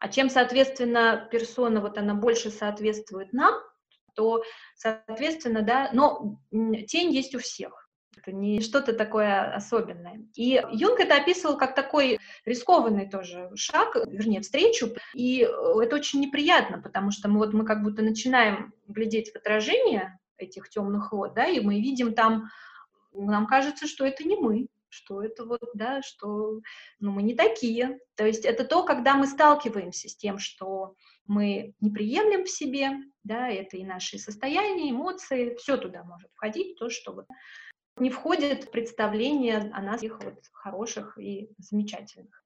А чем, соответственно, персона, вот она больше соответствует нам, то, соответственно, да, но тень есть у всех. Это не что-то такое особенное. И Юнг это описывал как такой рискованный тоже шаг, вернее, встречу. И это очень неприятно, потому что мы вот мы как будто начинаем глядеть в отражение этих темных вод, да, и мы видим там, нам кажется, что это не мы, что это вот, да, что ну, мы не такие. То есть это то, когда мы сталкиваемся с тем, что мы не приемлем в себе, да, это и наши состояния, эмоции, все туда может входить, то, что вот не входит представление о нас, их вот хороших и замечательных.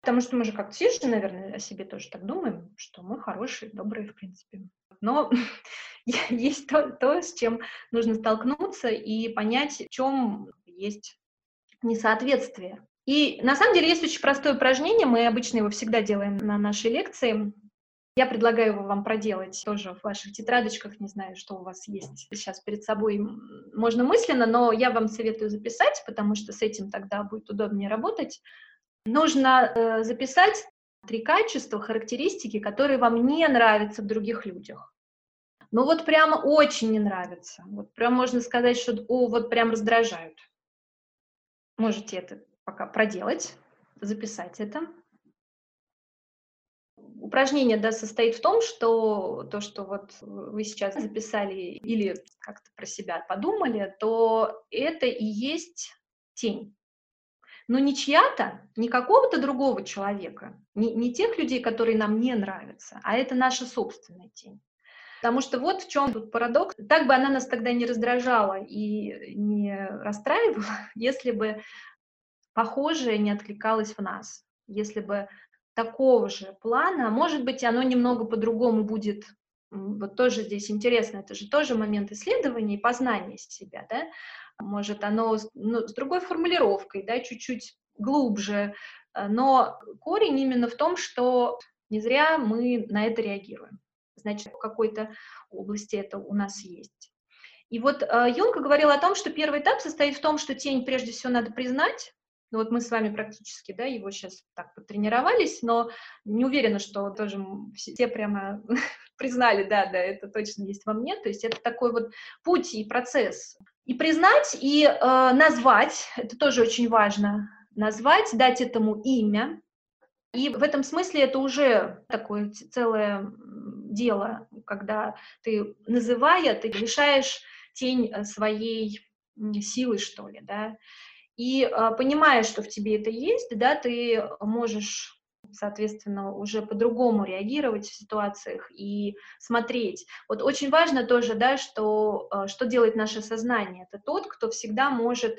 Потому что мы же как-то все же, наверное, о себе тоже так думаем, что мы хорошие, добрые, в принципе. Но <laughs> есть то, то, с чем нужно столкнуться и понять, в чем есть несоответствие. И на самом деле есть очень простое упражнение, мы обычно его всегда делаем на нашей лекции. Я предлагаю вам проделать тоже в ваших тетрадочках, не знаю, что у вас есть сейчас перед собой, можно мысленно, но я вам советую записать, потому что с этим тогда будет удобнее работать. Нужно э, записать три качества, характеристики, которые вам не нравятся в других людях. Ну вот прямо очень не нравится. Вот прям можно сказать, что о, вот прям раздражают. Можете это пока проделать, записать это. Упражнение да, состоит в том, что то, что вот вы сейчас записали или как-то про себя подумали, то это и есть тень. Но не чья-то, не какого-то другого человека, не, не тех людей, которые нам не нравятся, а это наша собственная тень. Потому что вот в чем тут парадокс. Так бы она нас тогда не раздражала и не расстраивала, <laughs> если бы похожее не откликалось в нас. Если бы такого же плана, может быть, оно немного по-другому будет. Вот тоже здесь интересно, это же тоже момент исследования и познания себя, да? Может, оно ну, с другой формулировкой, да, чуть-чуть глубже, но корень именно в том, что не зря мы на это реагируем значит, в какой-то области это у нас есть. И вот э, Юнга говорил о том, что первый этап состоит в том, что тень прежде всего надо признать, ну вот мы с вами практически, да, его сейчас так потренировались, но не уверена, что тоже все прямо <laughs> признали, да, да, это точно есть во мне. То есть это такой вот путь и процесс. И признать, и э, назвать, это тоже очень важно, назвать, дать этому имя. И в этом смысле это уже такое целое дело, когда ты, называя, ты лишаешь тень э, своей силы, что ли, да, и а, понимая, что в тебе это есть, да, ты можешь соответственно, уже по-другому реагировать в ситуациях и смотреть. Вот очень важно тоже, да, что, а, что делает наше сознание. Это тот, кто всегда может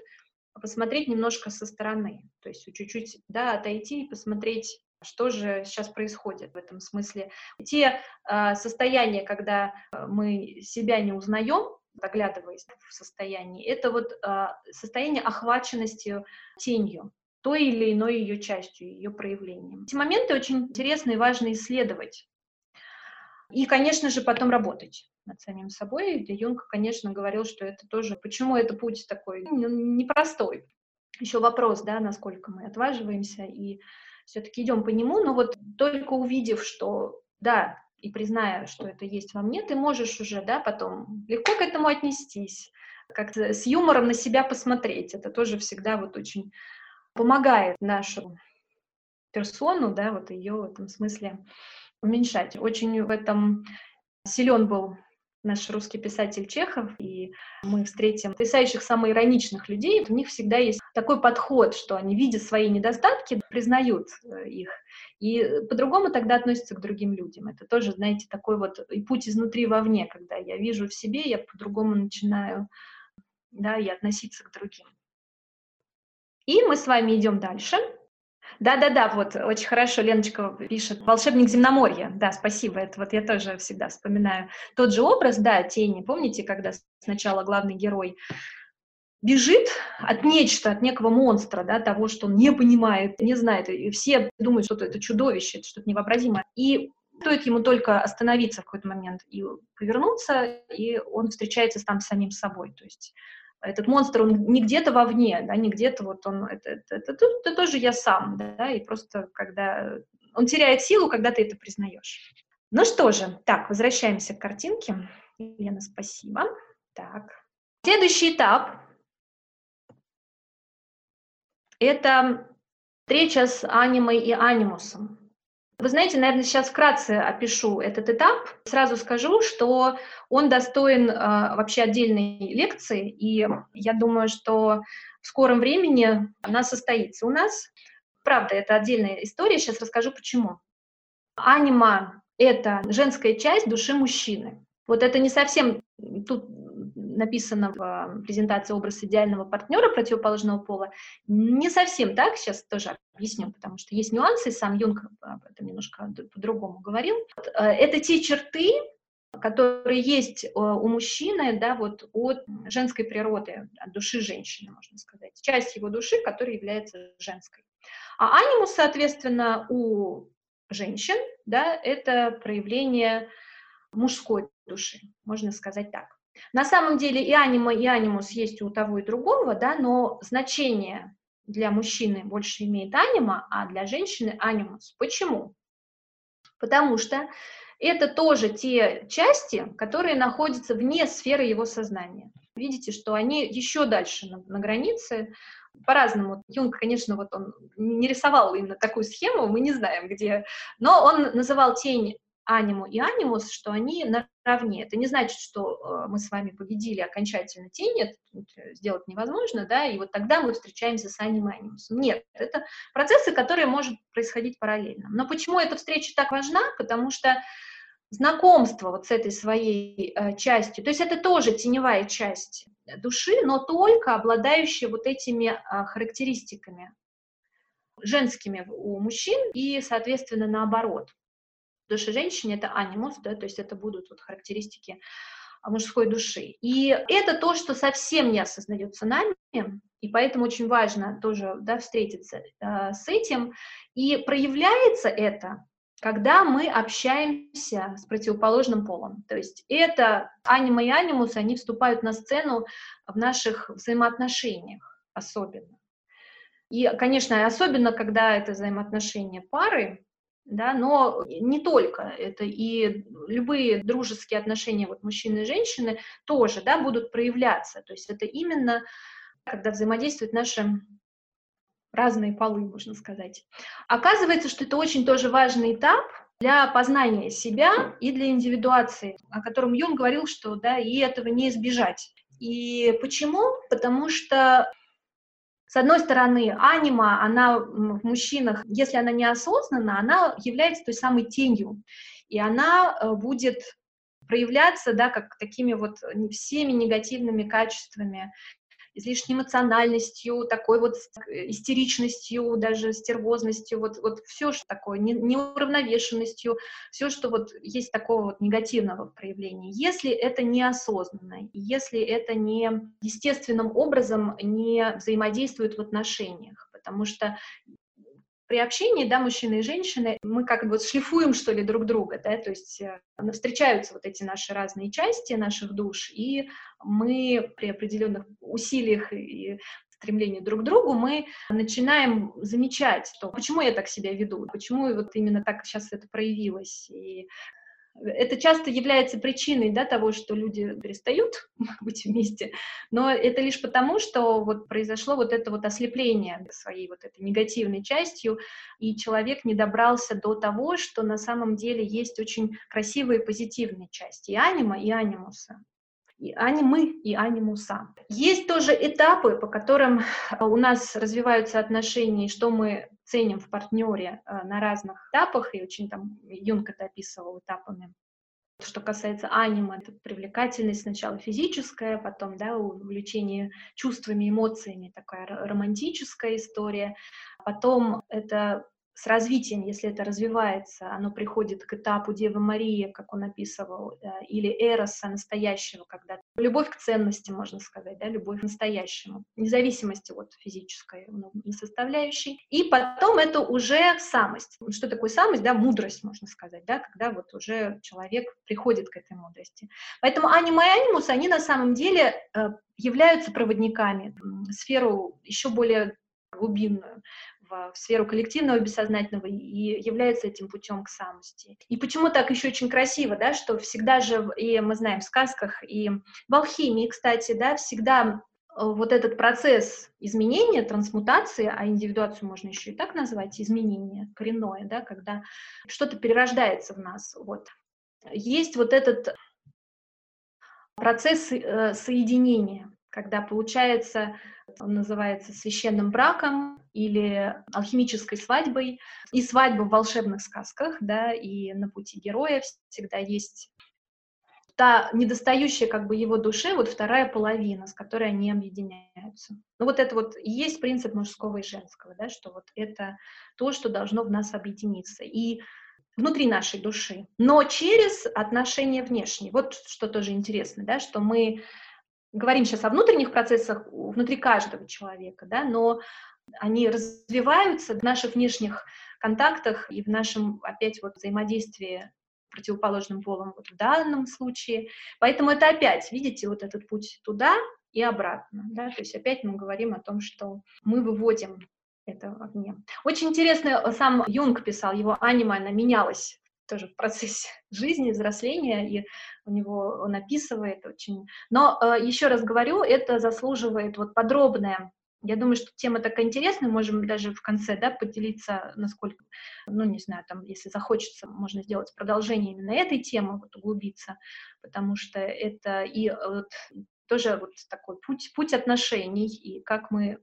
посмотреть немножко со стороны, то есть чуть-чуть, да, отойти и посмотреть что же сейчас происходит в этом смысле? Те э, состояния, когда мы себя не узнаем, заглядываясь в состояние, это вот э, состояние охваченности тенью, той или иной ее частью, ее проявлением. Эти моменты очень интересно и важно исследовать. И, конечно же, потом работать над самим собой. Де Юнг, конечно, говорил, что это тоже, почему это путь такой ну, непростой. Еще вопрос, да, насколько мы отваживаемся и все-таки идем по нему, но вот только увидев, что да, и призная, что это есть во мне, ты можешь уже, да, потом легко к этому отнестись, как-то с юмором на себя посмотреть. Это тоже всегда вот очень помогает нашу персону, да, вот ее в этом смысле уменьшать. Очень в этом силен был наш русский писатель Чехов, и мы встретим потрясающих самоироничных людей, у них всегда есть такой подход, что они, видя свои недостатки, признают э, их, и по-другому тогда относятся к другим людям. Это тоже, знаете, такой вот и путь изнутри вовне, когда я вижу в себе, я по-другому начинаю, да, и относиться к другим. И мы с вами идем дальше. Да-да-да, вот, очень хорошо, Леночка пишет. «Волшебник земноморья». Да, спасибо, это вот я тоже всегда вспоминаю. Тот же образ, да, тени. Помните, когда сначала главный герой бежит от нечто, от некого монстра, да, того, что он не понимает, не знает, и все думают, что это чудовище, это что-то невообразимое. И стоит ему только остановиться в какой-то момент и повернуться, и он встречается там с самим собой. То есть этот монстр, он не где-то вовне, да, не где-то вот он, это, это, это, это, это тоже я сам, да, и просто когда он теряет силу, когда ты это признаешь. Ну что же, так, возвращаемся к картинке. Лена, спасибо. Так. Следующий этап – это встреча с анимой и анимусом. Вы знаете, наверное, сейчас вкратце опишу этот этап. Сразу скажу, что он достоин э, вообще отдельной лекции, и я думаю, что в скором времени она состоится у нас. Правда, это отдельная история, сейчас расскажу почему. Анима — это женская часть души мужчины. Вот это не совсем, тут написано в а, презентации образ идеального партнера противоположного пола, не совсем так, сейчас тоже объясню, потому что есть нюансы, сам Юнг об этом немножко по-другому говорил. Э, это те черты, которые есть э, у мужчины, да, вот от женской природы, от души женщины, можно сказать. Часть его души, которая является женской. А анимус, соответственно, у женщин, да, это проявление мужской души, можно сказать так. На самом деле и анима, и анимус есть у того и другого, да, но значение для мужчины больше имеет анима, а для женщины анимус. Почему? Потому что это тоже те части, которые находятся вне сферы его сознания. Видите, что они еще дальше на, на границе, по-разному. Юнг, конечно, вот он не рисовал именно такую схему, мы не знаем где, но он называл тень аниму и анимус, что они наравне. Это не значит, что э, мы с вами победили окончательно тень, это э, сделать невозможно, да, и вот тогда мы встречаемся с анимом и анимусом. Нет, это процессы, которые может происходить параллельно. Но почему эта встреча так важна? Потому что знакомство вот с этой своей э, частью, то есть это тоже теневая часть души, но только обладающая вот этими э, характеристиками женскими у мужчин и, соответственно, наоборот души женщины — это анимус, да, то есть это будут вот характеристики мужской души. И это то, что совсем не осознается нами, и поэтому очень важно тоже да, встретиться э, с этим. И проявляется это, когда мы общаемся с противоположным полом. То есть это анима и анимус, они вступают на сцену в наших взаимоотношениях особенно. И, конечно, особенно, когда это взаимоотношения пары, да, но не только это, и любые дружеские отношения вот мужчины и женщины тоже, да, будут проявляться, то есть это именно когда взаимодействуют наши разные полы, можно сказать. Оказывается, что это очень тоже важный этап для познания себя и для индивидуации, о котором Юн говорил, что да, и этого не избежать. И почему? Потому что с одной стороны, анима, она в мужчинах, если она неосознанна, она является той самой тенью, и она э, будет проявляться, да, как такими вот всеми негативными качествами, излишней эмоциональностью, такой вот истеричностью, даже стервозностью, вот, вот все, что такое, не, неуравновешенностью, все, что вот есть такого вот негативного проявления. Если это неосознанно, если это не естественным образом не взаимодействует в отношениях, потому что при общении, да, мужчины и женщины, мы как бы шлифуем, что ли, друг друга, да, то есть э, встречаются вот эти наши разные части наших душ, и мы при определенных усилиях и стремлении друг к другу, мы начинаем замечать, что почему я так себя веду, почему вот именно так сейчас это проявилось, и это часто является причиной да, того, что люди перестают <laughs> быть вместе, но это лишь потому, что вот произошло вот это вот ослепление своей вот этой негативной частью, и человек не добрался до того, что на самом деле есть очень красивые позитивные части и анима, и анимуса и анимы, и анимуса. Есть тоже этапы, по которым у нас развиваются отношения, и что мы ценим в партнере э, на разных этапах, и очень там Юнг это описывал этапами. Что касается анима, это привлекательность сначала физическая, потом да, увлечение чувствами, эмоциями, такая романтическая история. Потом это с развитием, если это развивается, оно приходит к этапу Девы Марии, как он описывал, э, или эроса настоящего, когда любовь к ценности, можно сказать, да, любовь к настоящему, вне зависимости от физической ну, составляющей. И потом это уже самость. Что такое самость? Да, мудрость, можно сказать, да, когда вот уже человек приходит к этой мудрости. Поэтому анима и анимус, они на самом деле э, являются проводниками в сферу еще более глубинную в сферу коллективного бессознательного и является этим путем к самости. И почему так еще очень красиво, да, что всегда же, и мы знаем в сказках, и в алхимии, кстати, да, всегда э, вот этот процесс изменения, трансмутации, а индивидуацию можно еще и так назвать, изменение коренное, да, когда что-то перерождается в нас, вот. Есть вот этот процесс э, соединения, когда получается, он называется священным браком или алхимической свадьбой, и свадьба в волшебных сказках, да, и на пути героя всегда есть та недостающая как бы его душе, вот вторая половина, с которой они объединяются. Ну вот это вот и есть принцип мужского и женского, да, что вот это то, что должно в нас объединиться. И внутри нашей души, но через отношения внешние. Вот что тоже интересно, да, что мы говорим сейчас о внутренних процессах внутри каждого человека, да, но они развиваются в наших внешних контактах и в нашем, опять, вот взаимодействии противоположным полом вот в данном случае. Поэтому это опять, видите, вот этот путь туда и обратно. Да? То есть опять мы говорим о том, что мы выводим это огне. Очень интересно, сам Юнг писал, его анима, она менялась тоже в процессе <laughs> жизни, взросления, и у него он описывает очень. Но э, еще раз говорю, это заслуживает вот подробное. Я думаю, что тема такая интересная, можем даже в конце, да, поделиться, насколько, ну, не знаю, там, если захочется, можно сделать продолжение именно этой темы, вот углубиться, потому что это и э, вот, тоже вот такой путь, путь отношений, и как мы,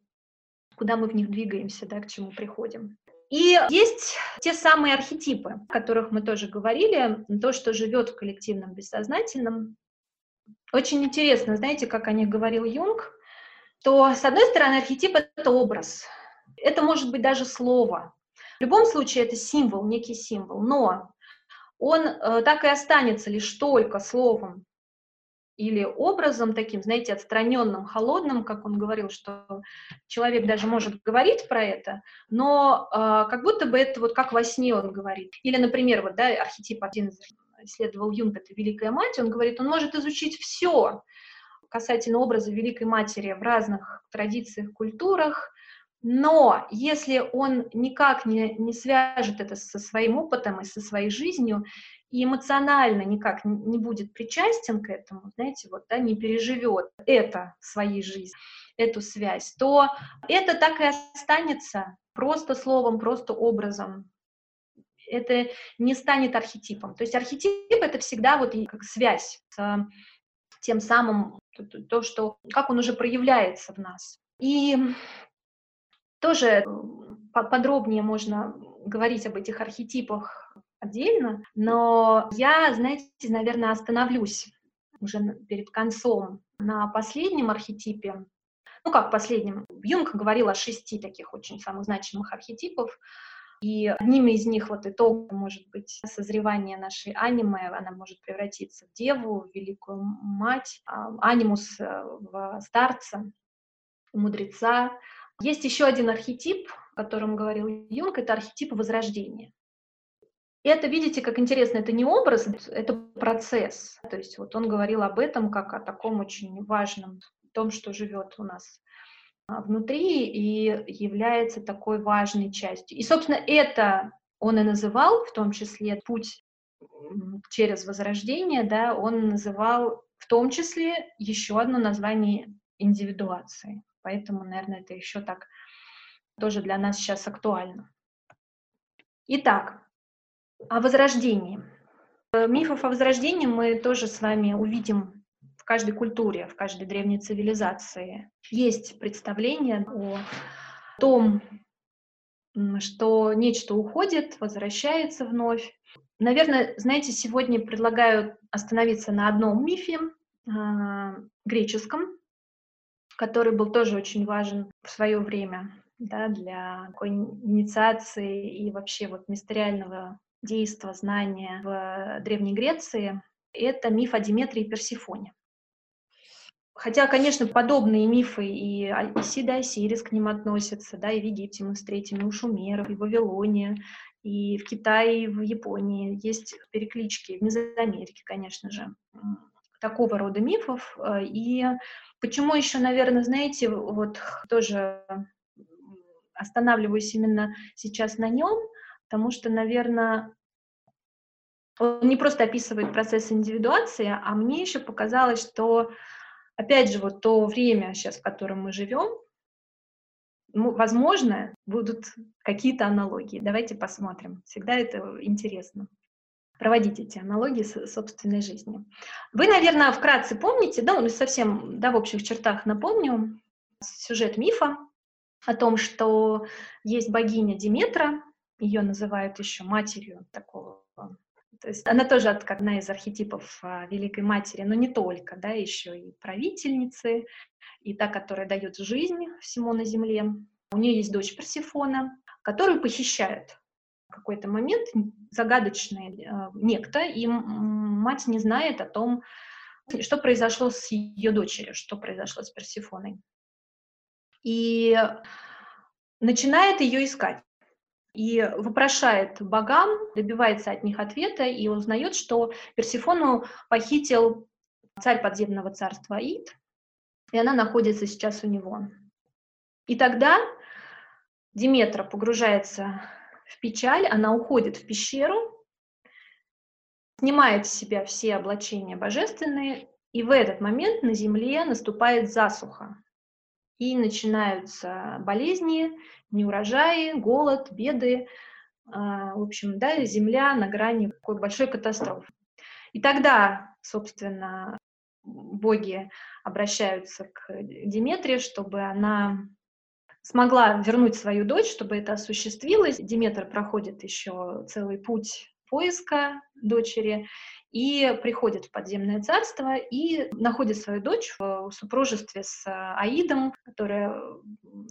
куда мы в них двигаемся, да, к чему приходим. И есть те самые архетипы, о которых мы тоже говорили, то, что живет в коллективном бессознательном. Очень интересно, знаете, как о них говорил Юнг, то, с одной стороны, архетип — это образ, это может быть даже слово. В любом случае, это символ, некий символ, но он э, так и останется лишь только словом или образом таким, знаете, отстраненным, холодным, как он говорил, что человек даже может говорить про это, но э, как будто бы это вот как во сне он говорит. Или, например, вот, да, архетип один исследовал Юнг, это Великая Мать, он говорит, он может изучить все касательно образа Великой Матери в разных традициях, культурах, но если он никак не, не свяжет это со своим опытом и со своей жизнью, и эмоционально никак не будет причастен к этому, знаете, вот, да, не переживет это в своей жизни, эту связь, то это так и останется просто словом, просто образом. Это не станет архетипом. То есть архетип — это всегда вот как связь с тем самым, то, что, как он уже проявляется в нас. И тоже подробнее можно говорить об этих архетипах отдельно, но я, знаете, наверное, остановлюсь уже перед концом на последнем архетипе. Ну, как последнем? Юнг говорил о шести таких очень самых значимых архетипов, и одним из них вот итог может быть созревание нашей анимы, она может превратиться в деву, в великую мать, анимус э, в старца, мудреца. Есть еще один архетип, о котором говорил Юнг, это архетип возрождения. Это, видите, как интересно, это не образ, это процесс. То есть вот он говорил об этом как о таком очень важном, том, что живет у нас а, внутри и является такой важной частью. И, собственно, это он и называл, в том числе, путь через возрождение, да, он называл в том числе еще одно название индивидуации. Поэтому, наверное, это еще так тоже для нас сейчас актуально. Итак, о возрожденении. Э, мифов о возрождении мы тоже с вами увидим в каждой культуре, в каждой древней цивилизации. Есть представление о том, что нечто уходит, возвращается вновь. Наверное, знаете, сегодня предлагаю остановиться на одном мифе, э, греческом, который был тоже очень важен в свое время да, для инициации и вообще вот мистериального действа, знания в Древней Греции, это миф о Диметре и Персифоне. Хотя, конечно, подобные мифы и Исида Осирис к ним относятся, да, и в Египте мы встретим, и у шумеров, и в Вавилоне, и в Китае, и в Японии. Есть переклички в Мезоамерике, конечно же, такого рода мифов. И почему еще, наверное, знаете, вот тоже останавливаюсь именно сейчас на нем, потому что, наверное, он не просто описывает процесс индивидуации, а мне еще показалось, что, опять же, вот то время сейчас, в котором мы живем, возможно, будут какие-то аналогии. Давайте посмотрим. Всегда это интересно проводить эти аналогии с собственной жизнью. Вы, наверное, вкратце помните, да, ну, совсем, да, в общих чертах напомню, сюжет мифа о том, что есть богиня Диметра, ее называют еще матерью такого то есть она тоже одна из архетипов а, Великой Матери, но не только, да, еще и правительницы, и та, которая дает жизнь всему на земле. У нее есть дочь Персифона, которую похищают в какой-то момент загадочный э, некто, и мать не знает о том, что произошло с ее дочерью, что произошло с Персифоной. И начинает ее искать. И вопрошает богам, добивается от них ответа и узнает, что Персифону похитил царь подземного царства Аид, и она находится сейчас у него. И тогда Диметра погружается в печаль, она уходит в пещеру, снимает с себя все облачения божественные, и в этот момент на земле наступает засуха. И начинаются болезни, неурожаи, голод, беды. А, в общем, да, земля на грани такой большой катастрофы. И тогда, собственно, боги обращаются к Диметре, чтобы она смогла вернуть свою дочь, чтобы это осуществилось. Диметр проходит еще целый путь поиска дочери и приходит в подземное царство и находит свою дочь в супружестве с Аидом, которая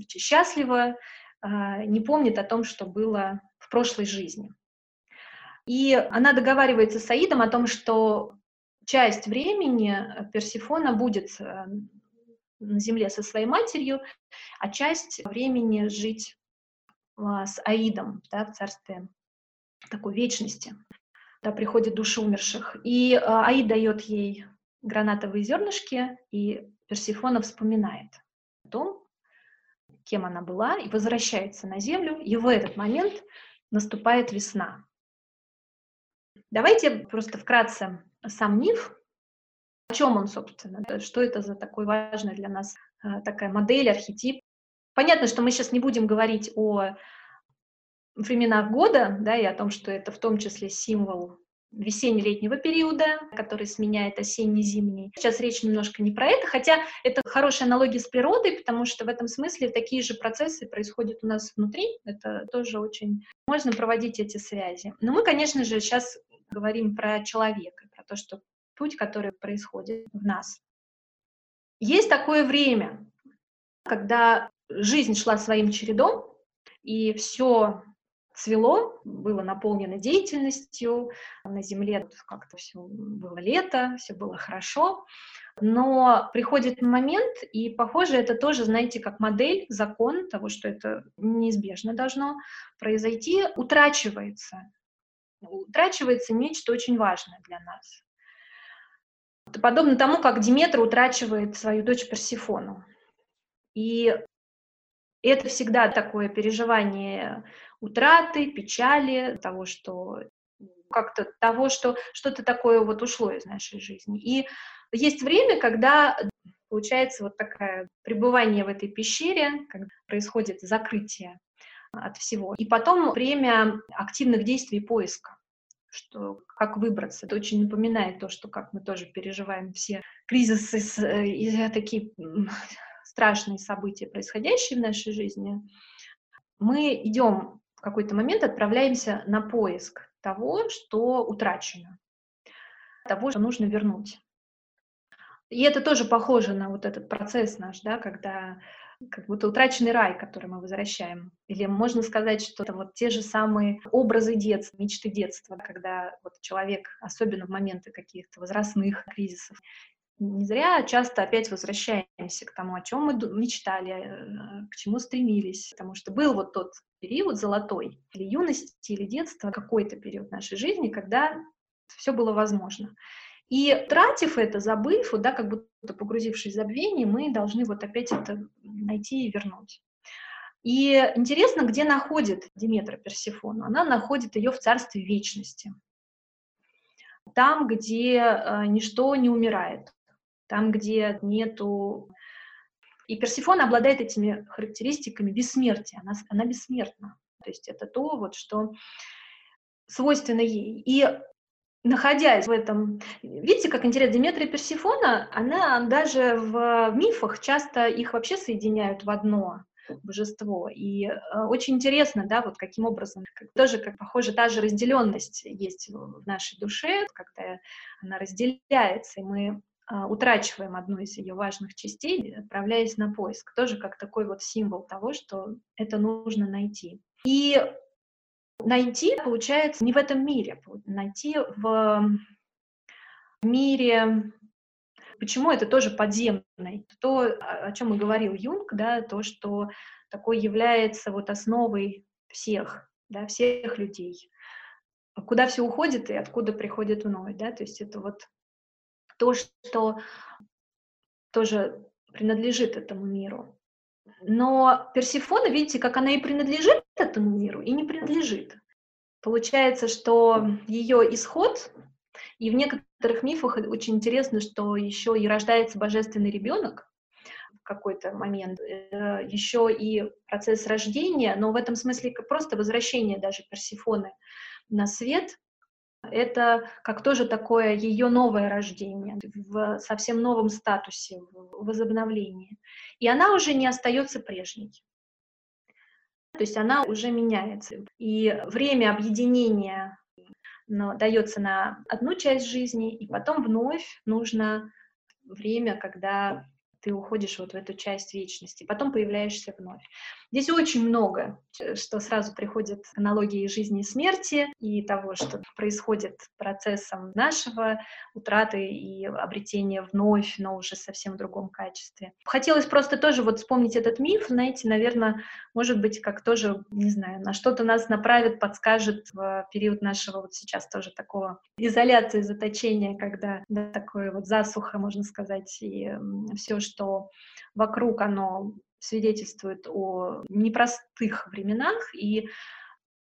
счастлива, а, не помнит о том, что было в прошлой жизни. И она договаривается с Аидом о том, что часть времени Персифона будет э, на земле со своей матерью, а часть времени жить а, с Аидом да, в царстве такой вечности. Да, приходит души умерших. И а, Аид дает ей гранатовые зернышки, и Персифона вспоминает о том, кем она была, и возвращается на землю, и в этот момент наступает весна. Давайте просто вкратце сам миф о чем он, собственно? Что это за такой важный для нас э, такая модель, архетип? Понятно, что мы сейчас не будем говорить о временах года, да, и о том, что это в том числе символ весенне-летнего периода, который сменяет осенне-зимний. Сейчас речь немножко не про это, хотя это хорошая аналогия с природой, потому что в этом смысле такие же процессы происходят у нас внутри. Это тоже очень можно проводить эти связи. Но мы, конечно же, сейчас говорим про человека, про то, что путь, который происходит в нас. Есть такое время, когда жизнь шла своим чередом, и все цвело, было наполнено деятельностью, на земле как-то все было лето, все было хорошо, но приходит момент, и, похоже, это тоже, знаете, как модель, закон того, что это неизбежно должно произойти, утрачивается. Утрачивается нечто очень важное для нас. Подобно тому, как Диметра утрачивает свою дочь Персифону. И это всегда такое переживание утраты, печали, того, что как-то того, что что-то такое вот ушло из нашей жизни. И есть время, когда получается вот такое пребывание в этой пещере, когда происходит закрытие от всего. И потом время активных действий поиска что как выбраться. Это очень напоминает то, что как мы тоже переживаем все кризисы э, и такие страшные события, происходящие в нашей жизни. Мы идем в какой-то момент, отправляемся на поиск того, что утрачено, того, что нужно вернуть. И это тоже похоже на вот этот процесс наш, да, когда как будто утраченный рай, который мы возвращаем. Или можно сказать, что это вот те же самые образы детства, мечты детства, когда вот человек, особенно в моменты каких-то возрастных кризисов, не зря часто опять возвращаемся к тому, о чем мы мечтали, э, к чему стремились, потому что был вот тот период золотой, или юности, или детства, какой-то период нашей жизни, когда все было возможно. И тратив это, забыв, да, как будто погрузившись в забвение, мы должны вот опять это найти и вернуть. И интересно, где находит Диметра Персифону. Она находит ее в царстве вечности. Там, где э, ничто не умирает, там, где нету... И Персифона обладает этими характеристиками бессмертия, она, она бессмертна. То есть это то, вот, что свойственно ей. И находясь в этом... Видите, как интересно, Диметрия Персифона, она даже в мифах часто их вообще соединяют в одно божество. И э, очень интересно, да, вот каким образом, как, тоже, как похоже, та же разделенность есть в нашей душе, когда она разделяется, и мы утрачиваем одну из ее важных частей, отправляясь на поиск. Тоже как такой вот символ того, что это нужно найти. И найти, получается, не в этом мире, найти в мире Почему это тоже подземный? То, о чем и говорил Юнг, да, то, что такой является вот основой всех, да, всех людей. Куда все уходит и откуда приходит вновь, да, то есть это вот то, что тоже принадлежит этому миру. Но Персифона, видите, как она и принадлежит этому миру, и не принадлежит. Получается, что ее исход и в некоторых мифах очень интересно, что еще и рождается божественный ребенок в какой-то момент, э, еще и процесс рождения, но в этом смысле просто возвращение даже Персифоны на свет, это как тоже такое ее новое рождение в совсем новом статусе, в возобновлении. И она уже не остается прежней. То есть она уже меняется. И время объединения но дается на одну часть жизни, и потом вновь нужно время, когда ты уходишь вот в эту часть вечности, потом появляешься вновь. Здесь очень много, э, что сразу приходит аналогии жизни и смерти и того, что происходит процессом нашего утраты и обретения вновь, но уже совсем в другом качестве. Хотелось просто тоже вот вспомнить этот миф, знаете, наверное, может быть, как тоже, не знаю, на что-то нас направит, подскажет в период нашего вот сейчас тоже такого изоляции, заточения, когда да, такое вот засуха, можно сказать, и все, что вокруг, оно свидетельствует о непростых временах, и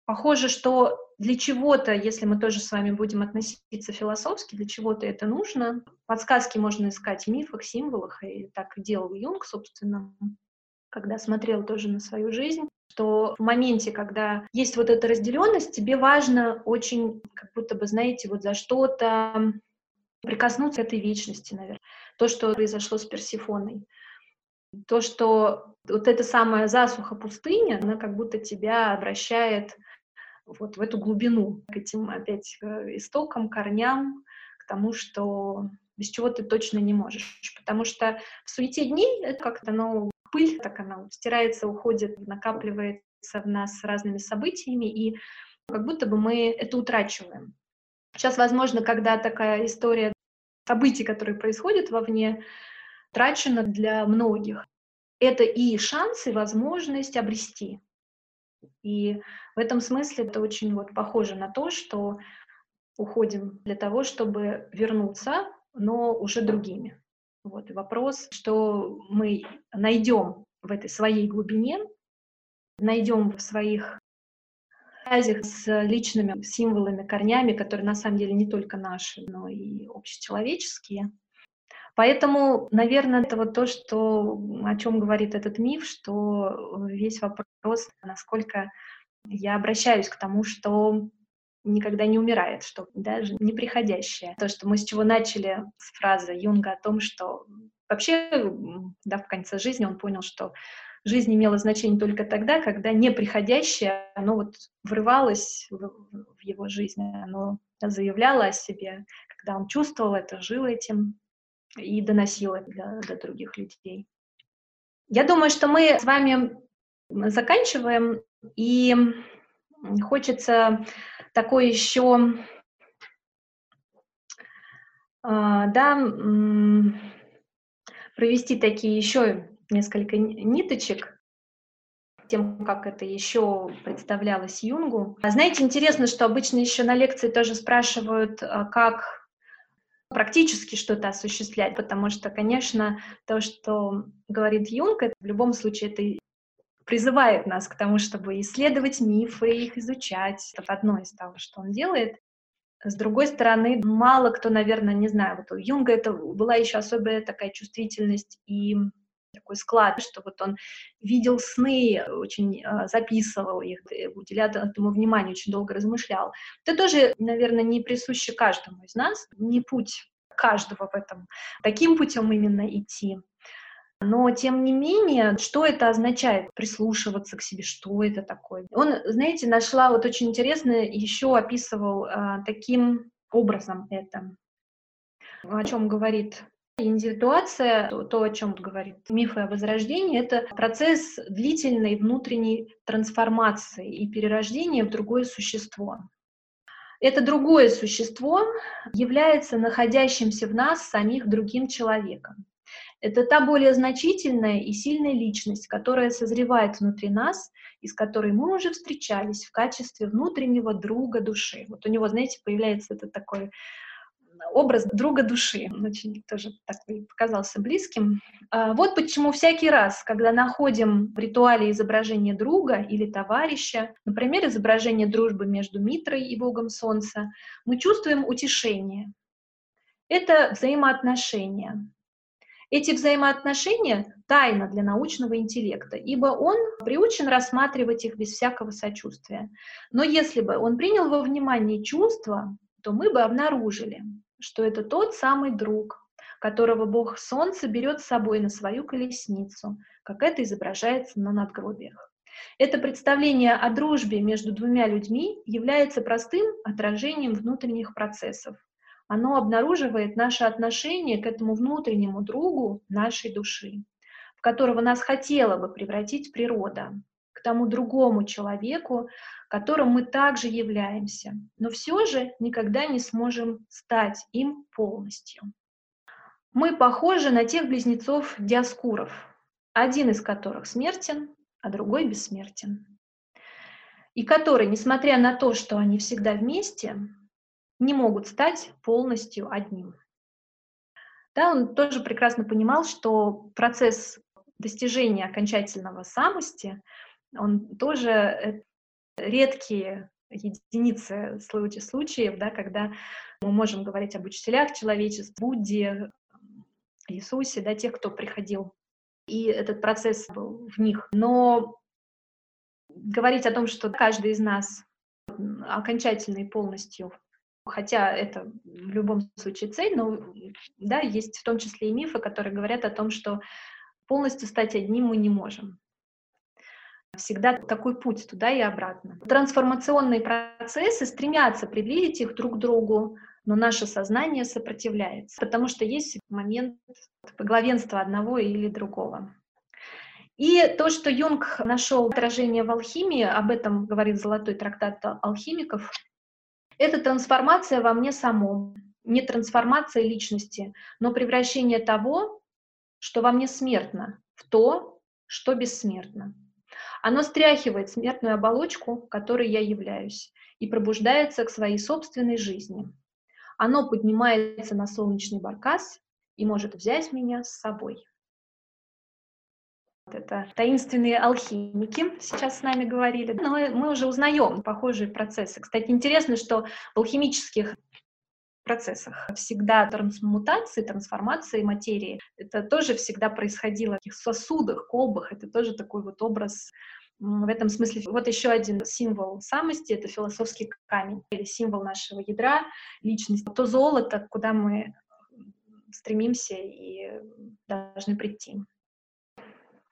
похоже, что для чего-то, если мы тоже с вами будем относиться философски, для чего-то это нужно. Подсказки можно искать в мифах, символах, и так делал Юнг, собственно, когда смотрел тоже на свою жизнь, что в моменте, когда есть вот эта разделенность, тебе важно очень, как будто бы, знаете, вот за что-то прикоснуться к этой вечности, наверное. То, что произошло с Персифоной. То, что вот эта самая засуха пустыня, она как будто тебя обращает вот в эту глубину, к этим опять истокам, корням, к тому, что без чего ты точно не можешь. Потому что в суете дней это как-то, ну, пыль, так она стирается, уходит, накапливается в нас разными событиями, и как будто бы мы это утрачиваем. Сейчас, возможно, когда такая история событий, которые происходят вовне, трачено для многих. Это и шанс, и возможность обрести. И в этом смысле это очень вот похоже на то, что уходим для того, чтобы вернуться, но уже другими. Вот вопрос, что мы найдем в этой своей глубине, найдем в своих связях с личными символами, корнями, которые на самом деле не только наши, но и общечеловеческие, Поэтому, наверное, это вот то, что, о чем говорит этот миф, что весь вопрос, насколько я обращаюсь к тому, что никогда не умирает, что даже неприходящее. То, что мы с чего начали с фразы Юнга о том, что вообще, да, в конце жизни он понял, что жизнь имела значение только тогда, когда неприходящее, оно вот врывалось в, в его жизнь, оно заявляло о себе, когда он чувствовал это, жил этим, и доносила для, для других людей. Я думаю, что мы с вами заканчиваем, и хочется такой еще, а, да, провести такие еще несколько ниточек тем, как это еще представлялось Юнгу. А знаете, интересно, что обычно еще на лекции тоже спрашивают, а, как практически что-то осуществлять, потому что, конечно, то, что говорит Юнг, это в любом случае это призывает нас к тому, чтобы исследовать мифы, их изучать. Это одно из того, что он делает. С другой стороны, мало кто, наверное, не знаю, вот у Юнга это была еще особая такая чувствительность и такой склад, что вот он видел сны, очень э, записывал их, э, уделял этому внимание, очень долго размышлял. Это тоже, наверное, не присуще каждому из нас, не путь каждого в этом, таким путем именно идти. Но, тем не менее, что это означает? Прислушиваться к себе, что это такое? Он, знаете, нашла вот очень интересно, еще описывал а, таким образом это. О чем говорит Индивидуация, то, о чем говорит мифы о возрождении, это процесс длительной внутренней трансформации и перерождения в другое существо. Это другое существо является находящимся в нас самих другим человеком. Это та более значительная и сильная личность, которая созревает внутри нас, и с которой мы уже встречались в качестве внутреннего друга души. Вот у него, знаете, появляется этот такой образ друга души. Очень тоже такой показался близким. А, вот почему всякий раз, когда находим в ритуале изображение друга или товарища, например, изображение дружбы между Митрой и Богом Солнца, мы чувствуем утешение. Это взаимоотношения. Эти взаимоотношения — тайна для научного интеллекта, ибо он приучен рассматривать их без всякого сочувствия. Но если бы он принял во внимание чувства, то мы бы обнаружили, что это тот самый друг, которого Бог Солнца берет с собой на свою колесницу, как это изображается на надгробиях. Это представление о дружбе между двумя людьми является простым отражением внутренних процессов, оно обнаруживает наше отношение к этому внутреннему другу нашей души, в которого нас хотела бы превратить природа, тому другому человеку, которым мы также являемся, но все же никогда не сможем стать им полностью. Мы похожи на тех близнецов Диаскуров, один из которых смертен, а другой бессмертен. И который, несмотря на то, что они всегда вместе, не могут стать полностью одним. Да, он тоже прекрасно понимал, что процесс достижения окончательного самости, он тоже э, редкие единицы случаев, да, когда мы можем говорить об учителях человечества, Будде, Иисусе, да, тех, кто приходил, и этот процесс был в них. Но говорить о том, что каждый из нас окончательно и полностью хотя это в любом случае цель, но да, есть в том числе и мифы, которые говорят о том, что полностью стать одним мы не можем. Всегда такой путь туда и обратно. Трансформационные процессы стремятся приблизить их друг другу, но наше сознание сопротивляется, потому что есть момент главенства одного или другого. И то, что Юнг нашел отражение в алхимии, об этом говорит золотой трактат алхимиков, это трансформация во мне самом, не трансформация личности, но превращение того, что во мне смертно, в то, что бессмертно. Оно стряхивает смертную оболочку, которой я являюсь, и пробуждается к своей собственной жизни. Оно поднимается на солнечный баркас и может взять меня с собой. Это таинственные алхимики сейчас с нами говорили. Но мы уже узнаем похожие процессы. Кстати, интересно, что в алхимических процессах всегда трансмутации, трансформации материи, это тоже всегда происходило в таких сосудах, колбах, это тоже такой вот образ в этом смысле вот еще один символ самости — это философский камень, или символ нашего ядра, личности, то золото, куда мы стремимся и должны прийти.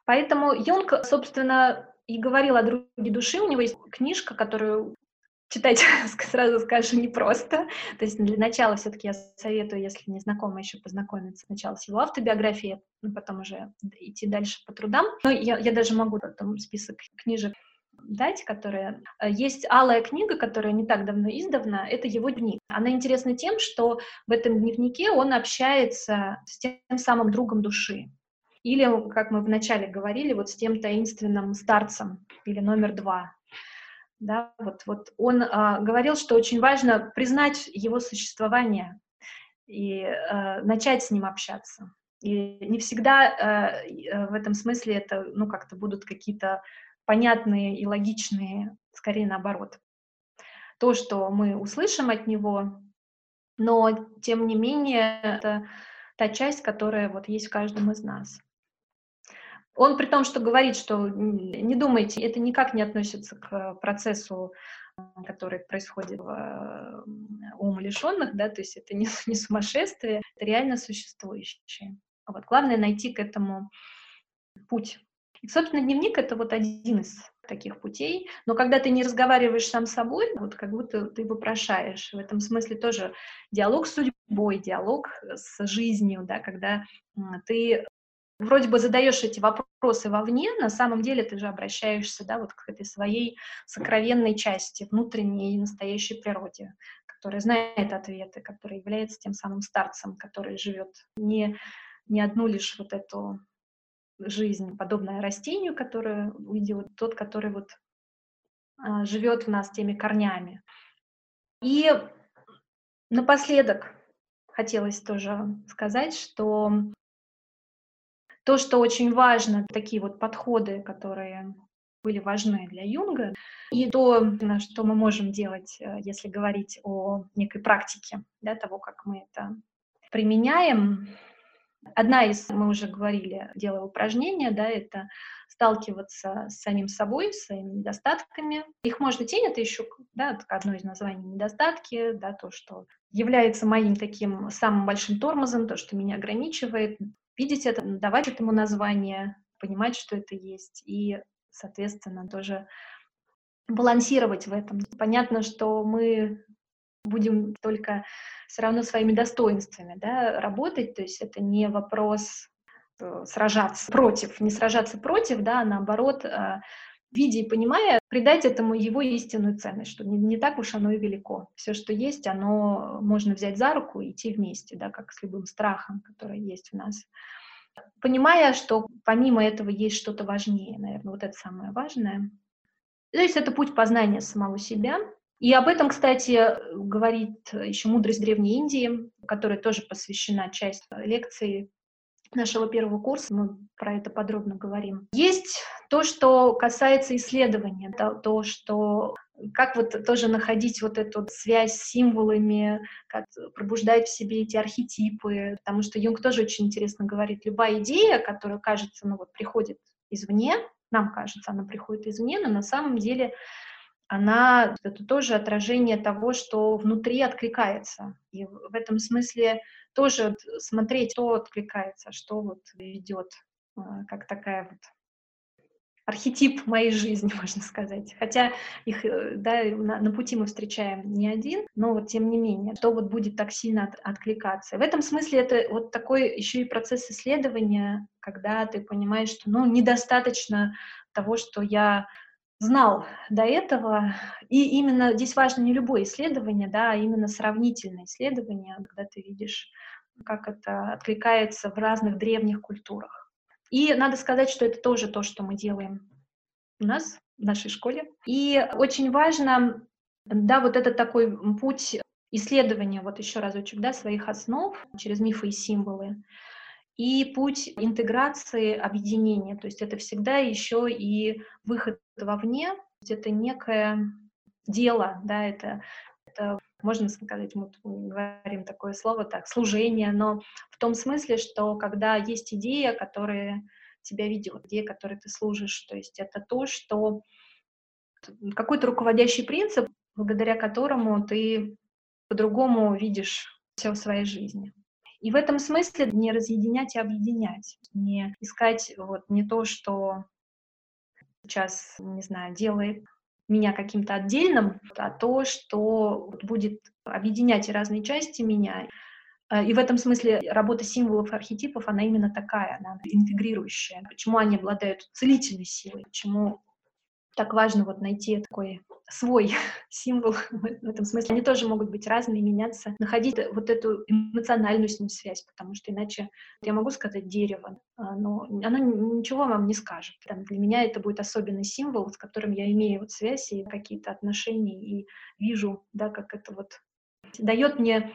Поэтому Юнг, собственно, и говорил о друге души. У него есть книжка, которую читать, <laughs> сразу скажу, непросто. То есть для начала все-таки я советую, если не знакомы, еще познакомиться сначала с его автобиографией, ну, потом уже идти дальше по трудам. Но я, я даже могу там список книжек дать, которые... Э, есть алая книга, которая не так давно издавна, это его дневник. Она интересна тем, что в этом дневнике он общается с тем самым другом души. Или, как мы вначале говорили, вот с тем таинственным старцем, или номер два. Да, вот, вот он а, говорил, что очень важно признать его существование и а, начать с ним общаться. И не всегда э, в этом смысле это, ну, как-то будут какие-то понятные и логичные, скорее наоборот. То, что мы услышим от него, но, тем не менее, это та часть, которая вот есть в каждом из нас. Он при том, что говорит, что не думайте, это никак не относится к процессу, который происходит в умалишенных, да, то есть это не, не сумасшествие, это реально существующее. Вот. Главное найти к этому путь. И, собственно, дневник — это вот один из таких путей, но когда ты не разговариваешь сам с собой, вот как будто ты вопрошаешь. В этом смысле тоже диалог с судьбой, диалог с жизнью, да, когда ты вроде бы задаешь эти вопросы вовне, на самом деле ты же обращаешься, да, вот к этой своей сокровенной части, внутренней настоящей природе, которая знает ответы, которая является тем самым старцем, который живет не, не одну лишь вот эту жизнь, подобная растению, которое уйдет, тот, который вот а, живет в нас теми корнями. И напоследок хотелось тоже сказать, что то, что очень важно, такие вот подходы, которые были важны для Юнга, и то, что мы можем делать, э, если говорить о некой практике, да, того, как мы это применяем, Одна из, мы уже говорили, делая упражнения, да, это сталкиваться с самим собой, с своими недостатками. Их можно тень, это еще да, одно из названий недостатки, да, то, что является моим таким самым большим тормозом, то, что меня ограничивает. Видеть это, давать этому название, понимать, что это есть, и, соответственно, тоже балансировать в этом. Понятно, что мы будем только все равно своими достоинствами да, работать, то есть это не вопрос э, сражаться против, не сражаться против, да, а наоборот, э, видя и понимая, придать этому его истинную ценность, что не, не так уж оно и велико. Все, что есть, оно можно взять за руку и идти вместе, да, как с любым страхом, который есть в нас. Понимая, что помимо этого есть что-то важнее, наверное, вот это самое важное. То есть это путь познания самого себя, и об этом, кстати, говорит еще мудрость Древней Индии, которая тоже посвящена часть лекции нашего первого курса, мы про это подробно говорим. Есть то, что касается исследования, то, то что как вот тоже находить вот эту связь с символами, как пробуждать в себе эти архетипы, потому что Юнг тоже очень интересно говорит, любая идея, которая кажется, ну вот приходит извне, нам кажется, она приходит извне, но на самом деле она это тоже отражение того, что внутри откликается. И в этом смысле тоже смотреть, что откликается, что вот ведет, а, как такая вот архетип моей жизни, <laughs> можно сказать. Хотя их, э, да, на, на пути мы встречаем не один, но вот тем не менее, что вот будет так сильно от, откликаться. В этом смысле это вот такой еще и процесс исследования, когда ты понимаешь, что, ну, недостаточно того, что я знал до этого. И именно здесь важно не любое исследование, да, а именно сравнительное исследование, когда ты видишь, как это откликается в разных древних культурах. И надо сказать, что это тоже то, что мы делаем у нас, в нашей школе. И очень важно, да, вот этот такой путь исследования, вот еще разочек, да, своих основ через мифы и символы и путь интеграции, объединения. То есть это всегда еще и выход вовне, это некое дело, да, это, это можно сказать, мы говорим такое слово, так, служение, но в том смысле, что когда есть идея, которая тебя ведет, идея, которой ты служишь, то есть это то, что какой-то руководящий принцип, благодаря которому ты по-другому видишь все в своей жизни. И в этом смысле не разъединять и объединять, не искать вот не то, что сейчас, не знаю, делает меня каким-то отдельным, а то, что будет объединять разные части меня. Э, и в этом смысле работа символов и архетипов, она именно такая, она интегрирующая. Почему они обладают целительной силой, почему так важно вот найти такой свой <laughs> символ <laughs> в этом смысле. Они тоже могут быть разные, меняться, находить вот эту эмоциональную с ним связь, потому что иначе я могу сказать дерево, а, но оно ничего вам не скажет. Там, для меня это будет особенный символ, с которым я имею вот связь и какие-то отношения, и вижу, да, как это вот дает мне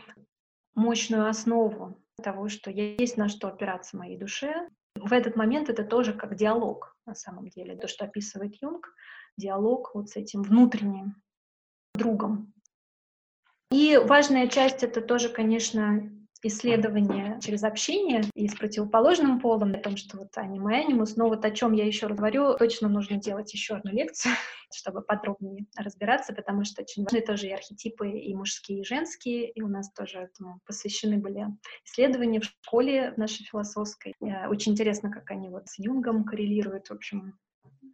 мощную основу того, что есть на что опираться моей душе. В этот момент это тоже как диалог на самом деле. То, что описывает Юнг, диалог вот с этим внутренним другом. И важная часть это тоже, конечно, исследование через общение и с противоположным полом, о том, что вот аниме анимус, но вот о чем я еще раз говорю, точно нужно делать еще одну лекцию, <laughs> чтобы подробнее разбираться, потому что очень важны тоже и архетипы, и мужские, и женские, и у нас тоже этому посвящены были исследования в школе нашей философской. Э, очень интересно, как они вот с Юнгом коррелируют, в общем,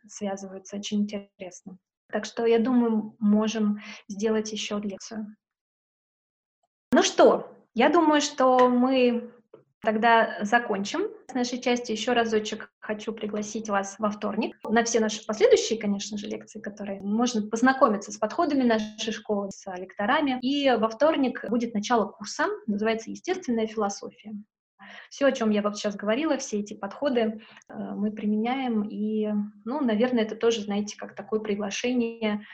связываются, очень интересно. Так что, я думаю, можем сделать еще лекцию. Ну что, я думаю, что мы тогда закончим с нашей части. Еще разочек хочу пригласить вас во вторник на все наши последующие, конечно же, лекции, которые можно познакомиться с подходами нашей школы, с лекторами. И во вторник будет начало курса, называется «Естественная философия». Все, о чем я вот сейчас говорила, все эти подходы э, мы применяем, и, ну, наверное, это тоже, знаете, как такое приглашение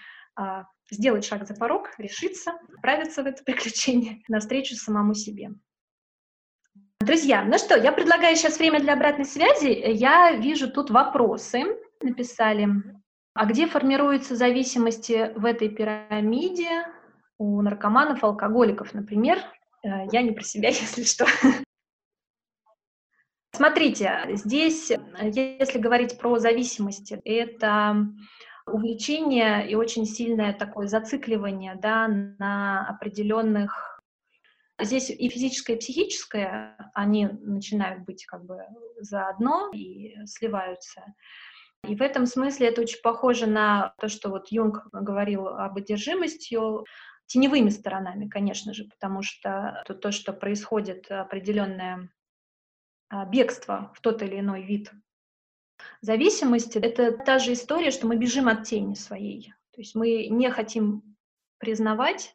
сделать шаг за порог, решиться, отправиться в это приключение <laughs> навстречу самому себе. Друзья, ну что, я предлагаю сейчас время для обратной связи. Я вижу тут вопросы, написали. А где формируются зависимости в этой пирамиде у наркоманов, алкоголиков, например? Э, я не про себя, <laughs> если что. Смотрите, здесь, если говорить про зависимости, это увлечение и очень сильное такое зацикливание да, на определенных Здесь и физическое, и психическое, они начинают быть как бы заодно и сливаются. И в этом смысле это очень похоже на то, что вот Юнг говорил об одержимости, теневыми сторонами, конечно же, потому что то, то что происходит определенное а, бегство в тот или иной вид Зависимости — это та же история, что мы бежим от тени своей. То есть мы не хотим признавать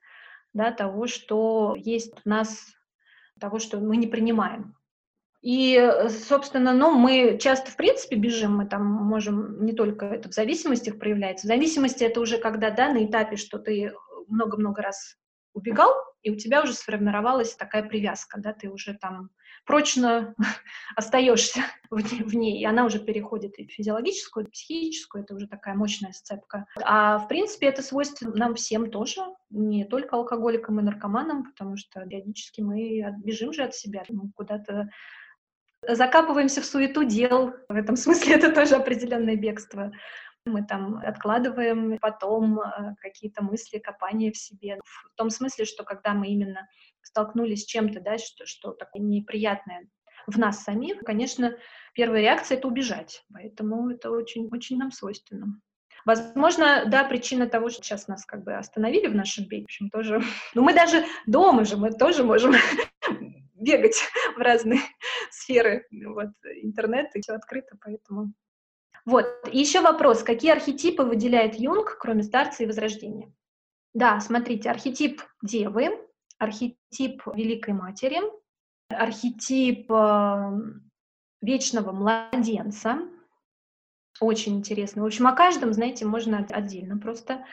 да, того, что есть в нас, того, что мы не принимаем. И, собственно, ну, мы часто, в принципе, бежим, мы там можем не только это в зависимостях проявляется. В зависимости это уже когда, да, на этапе, что ты много-много раз убегал, и у тебя уже сформировалась такая привязка, да, ты уже там прочно <laughs> остаешься <laughs> в, ней, и она уже переходит и в физиологическую, и в психическую, это уже такая мощная сцепка. А в принципе это свойственно нам всем тоже, не только алкоголикам и наркоманам, потому что периодически мы бежим же от себя, мы куда-то закапываемся в суету дел. В этом смысле <laughs> это тоже определенное бегство. Мы там откладываем потом э, какие-то мысли, копания в себе. В том смысле, что когда мы именно столкнулись с чем-то, да, что, что такое неприятное в нас самих, конечно, первая реакция — это убежать. Поэтому это очень, очень нам свойственно. Возможно, да, причина того, что сейчас нас как бы остановили в нашем беге, в общем, тоже... <laughs> Ну, мы даже дома же, мы тоже можем <laughs> бегать в разные <laughs> сферы. Вот, интернет и все открыто, поэтому... Вот, и еще вопрос. Какие архетипы выделяет Юнг, кроме старца и возрождения? Да, смотрите, архетип девы, архетип Великой Матери, архетип э, вечного младенца. Очень интересно. В общем, о каждом, знаете, можно отдельно просто.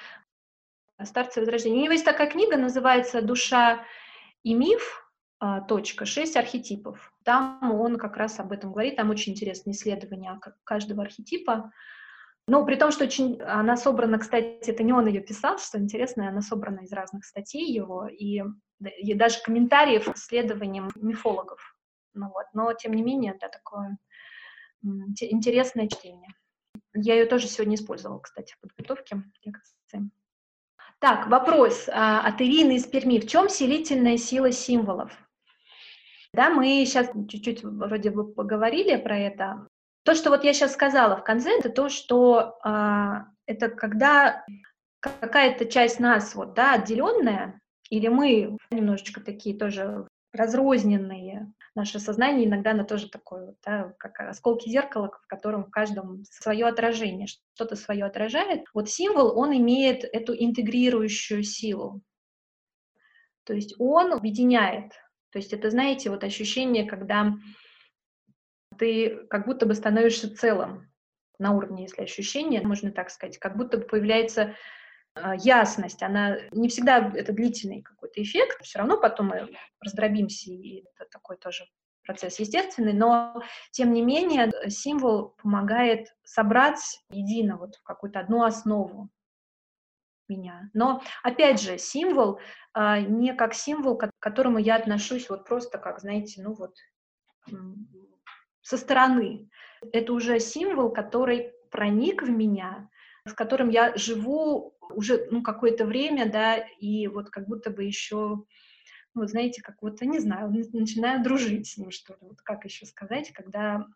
Старцы Возрождения. У него есть такая книга, называется «Душа и миф. Э, точка. Шесть архетипов». Там он как раз об этом говорит. Там очень интересные исследования каждого архетипа. Ну, при том, что очень она собрана, кстати, это не он ее писал, что интересно, она собрана из разных статей его, и, и даже комментариев к исследованиям мифологов. Ну вот, но тем не менее, это такое интересное чтение. Я ее тоже сегодня использовала, кстати, в подготовке лекции. Так, вопрос а, от Ирины из Перми. В чем селительная сила символов? Да, мы сейчас чуть-чуть вроде бы поговорили про это. То, что вот я сейчас сказала в конце, это то, что а, это когда какая-то часть нас вот, да, отделенная, или мы немножечко такие тоже разрозненные, наше сознание иногда оно тоже такое, вот, да, как осколки зеркала, в котором в каждом свое отражение, что-то свое отражает. Вот символ, он имеет эту интегрирующую силу. То есть он объединяет. То есть это, знаете, вот ощущение, когда ты как будто бы становишься целым на уровне, если ощущения, можно так сказать, как будто бы появляется а, ясность, она не всегда это длительный какой-то эффект, все равно потом мы раздробимся, и это такой тоже процесс естественный, но тем не менее символ помогает собрать едино вот в какую-то одну основу меня. Но опять же, символ а, не как символ, к которому я отношусь вот просто как, знаете, ну вот со стороны. Это уже символ, который проник в меня, с которым я живу уже ну, какое-то время, да, и вот как будто бы еще, ну, вот знаете, как вот, не знаю, начинаю дружить с ним, что ли, вот как еще сказать, когда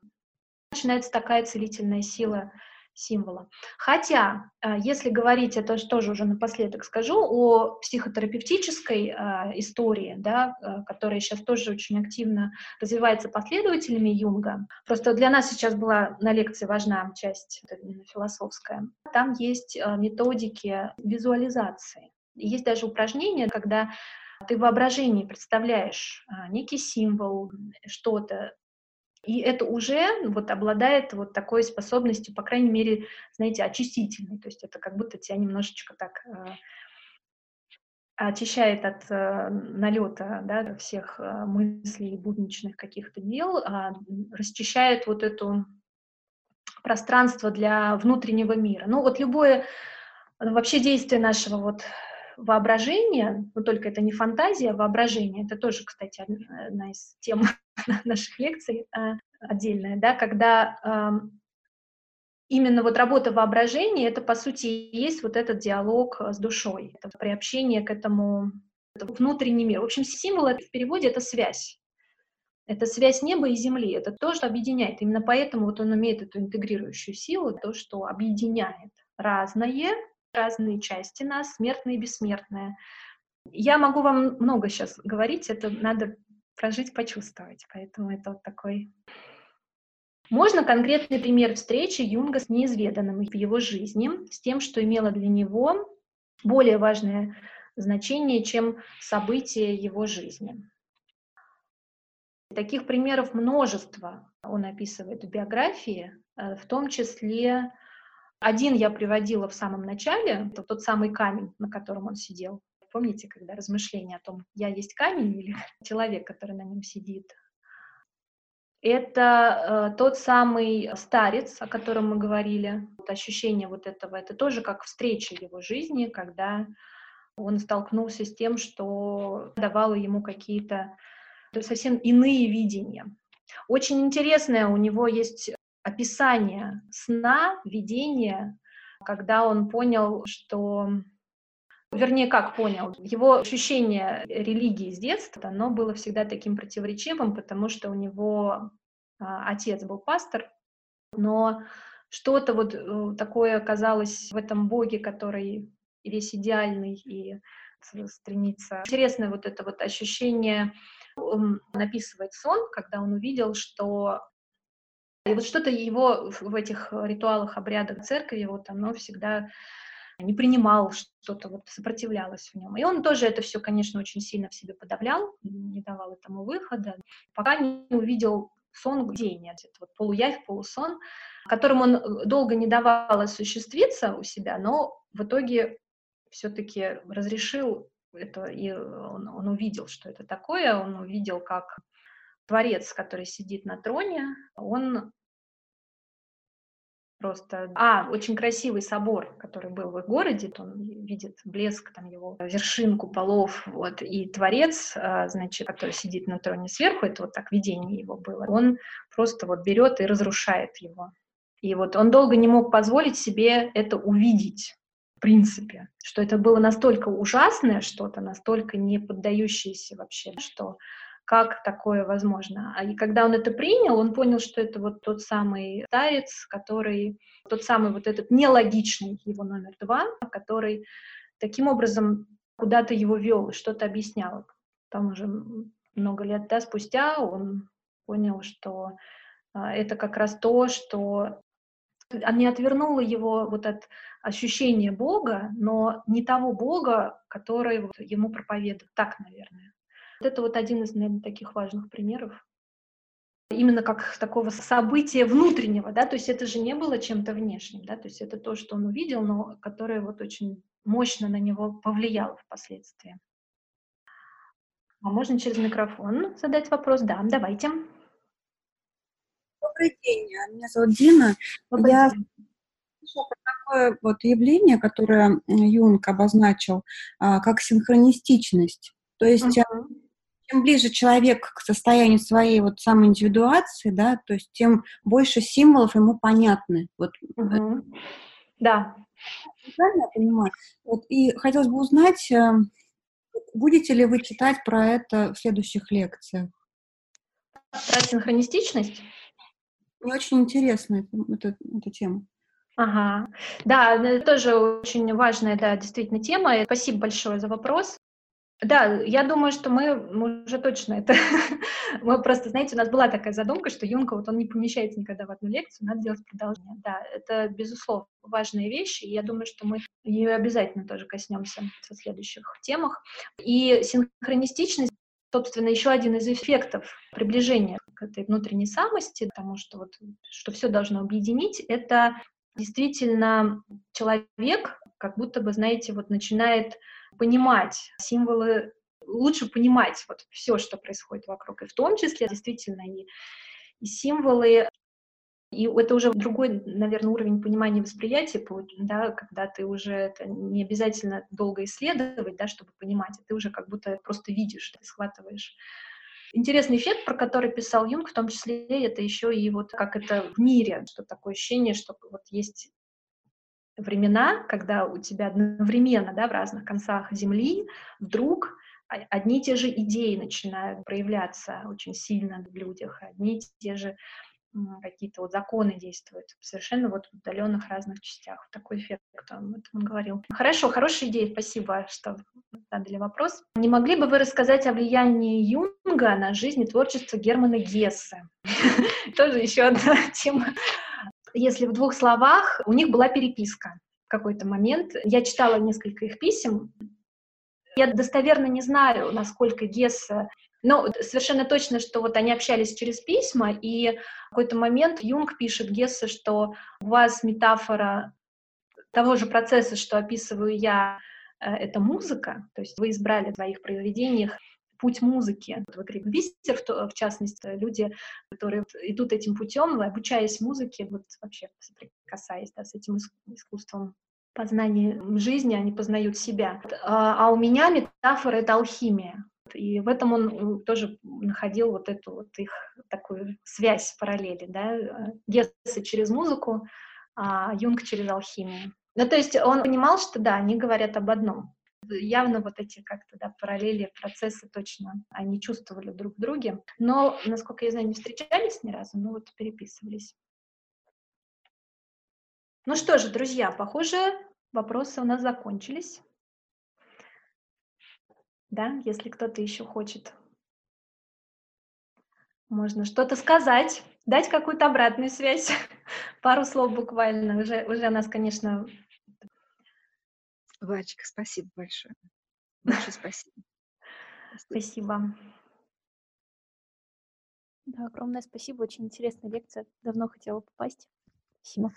начинается такая целительная сила символа. Хотя, а, если говорить, это тоже уже напоследок скажу, о психотерапевтической э, истории, да, э, которая сейчас тоже очень активно развивается последователями Юнга. Просто для нас сейчас была на лекции важна часть именно философская. Там есть э, методики визуализации. Есть даже упражнения, когда ты в воображении представляешь некий символ, что-то, и это уже вот обладает вот такой способностью, по крайней мере, знаете, очистительной. То есть это как будто тебя немножечко так э, очищает от э, налета да, всех э, мыслей, будничных каких-то дел, э, расчищает вот это пространство для внутреннего мира. Ну вот любое вообще действие нашего вот воображения, но только это не фантазия, а воображение, это тоже, кстати, одна из тем <laughs> <laughs> наших лекций а, отдельная, да, когда именно вот работа воображения, это, по сути, и есть вот этот диалог с душой, это приобщение к этому внутреннему миру. В общем, символ в переводе — это связь. Это связь неба и земли, это то, что объединяет. Именно поэтому вот он имеет эту интегрирующую силу, то, что объединяет разное, разные части нас, смертные и бессмертные. Я могу вам много сейчас говорить, это надо прожить, почувствовать, поэтому это вот такой... Можно конкретный пример встречи Юнга с неизведанным в его жизни, с тем, что имело для него более важное значение, чем события его жизни. Таких примеров множество он описывает в биографии, э, в том числе один я приводила в самом начале, это тот самый камень, на котором он сидел. Помните, когда размышления о том, я есть камень или <laughs> человек, который на нем сидит. Это э, тот самый старец, о котором мы говорили. Вот ощущение вот этого, это тоже как встреча его жизни, когда он столкнулся с тем, что давало ему какие-то совсем иные видения. Очень интересное у него есть описание сна, видения, когда он понял, что Вернее, как понял, его ощущение религии с детства, оно было всегда таким противоречивым, потому что у него а, отец был пастор, но что-то вот э, такое оказалось в этом Боге, который весь идеальный и стремится. Интересное вот это вот ощущение, он написывает сон, когда он увидел, что и вот что-то его в этих ритуалах, обрядах церкви, вот оно всегда не принимал, что-то вот сопротивлялось в нем. И он тоже это все, конечно, очень сильно в себе подавлял, не давал этому выхода, пока не увидел сон видение, это вот полуявь, полусон, которым он э, долго не давал осуществиться у себя, но в итоге все-таки разрешил это, и он, он увидел, что это такое, он увидел, как Творец, который сидит на троне, он просто... А, очень красивый собор, который был в их городе, он видит блеск, там его вершин куполов, вот, и Творец, а, значит, который сидит на троне сверху, это вот так видение его было, он просто вот берет и разрушает его. И вот он долго не мог позволить себе это увидеть, в принципе, что это было настолько ужасное что-то, настолько не поддающееся вообще, что как такое возможно. А и когда он это принял, он понял, что это вот тот самый старец, который, тот самый вот этот нелогичный его номер два, который таким образом куда-то его вел что-то объяснял. Там уже много лет да, спустя он понял, что а, это как раз то, что не отвернуло его вот от ощущения Бога, но не того Бога, который ему проповедует. Так, наверное. Вот это вот один из, наверное, таких важных примеров. Именно как такого события внутреннего, да, то есть это же не было чем-то внешним, да, то есть это то, что он увидел, но которое вот очень мощно на него повлияло впоследствии. А можно через микрофон задать вопрос? Да, давайте. Добрый день, меня зовут Дина. Добрый Я день. такое вот явление, которое Юнг обозначил а, как синхронистичность. То есть uh-huh. Чем ближе человек к состоянию своей вот самоиндивидуации, да, то есть тем больше символов ему понятны. Вот. Uh-huh. Да. Правильно я понимаю? Вот, и хотелось бы узнать, э, будете ли вы читать про это в следующих лекциях? Про синхронистичность? Мне очень интересна эта, эта тема. Ага, да, это тоже очень важная, да, действительно тема. Спасибо большое за вопрос. Да, я думаю, что мы, мы уже точно это... <laughs> мы просто, знаете, у нас была такая задумка, что Юнга, вот он не помещается никогда в одну лекцию, надо делать продолжение. Да, это, безусловно, важная вещь, и я думаю, что мы ее обязательно тоже коснемся в следующих темах. И синхронистичность собственно, еще один из эффектов приближения к этой внутренней самости, потому что вот, что все должно объединить, это действительно человек как будто бы, знаете, вот начинает понимать символы, лучше понимать вот все, что происходит вокруг, и в том числе действительно и, и символы, и это уже другой, наверное, уровень понимания восприятия, да, когда ты уже это не обязательно долго исследовать, да, чтобы понимать, а ты уже как будто просто видишь, ты схватываешь. Интересный эффект, про который писал Юнг, в том числе, это еще и вот как это в мире, что такое ощущение, что вот есть времена, когда у тебя одновременно, да, в разных концах Земли вдруг одни и те же идеи начинают проявляться очень сильно в людях, одни и те же какие-то вот законы действуют совершенно вот в удаленных разных частях. Такой эффект он, он говорил. Хорошо, хорошая идея, спасибо, что задали вопрос. Не могли бы вы рассказать о влиянии Юнга на жизнь и творчество Германа Гессе? <laughs> Тоже еще одна <laughs> тема. Если в двух словах, у них была переписка в какой-то момент. Я читала несколько их писем. Я достоверно не знаю, насколько Гессе но совершенно точно, что вот они общались через письма, и в какой-то момент Юнг пишет Гессе, что у вас метафора того же процесса, что описываю я, э, это музыка, то есть вы избрали в своих произведениях путь музыки. В бисер, в, частности, люди, которые идут этим путем, обучаясь музыке, вот вообще соприкасаясь да, с этим искусством познания жизни, они познают себя. А, а у меня метафора — это алхимия. И в этом он тоже находил вот эту вот их такую связь, параллели, да, Гессе через музыку, а Юнг через алхимию. Ну, то есть он понимал, что да, они говорят об одном. Явно вот эти как-то, да, параллели, процессы точно они чувствовали друг в друге. Но, насколько я знаю, не встречались ни разу, но вот переписывались. Ну что же, друзья, похоже, вопросы у нас закончились да, если кто-то еще хочет. Можно что-то сказать, дать какую-то обратную связь, <laughs> пару слов буквально. Уже, уже нас, конечно... Вачка, спасибо большое. Большое <laughs> спасибо. Спасибо. Да, огромное спасибо, очень интересная лекция. Давно хотела попасть. Спасибо.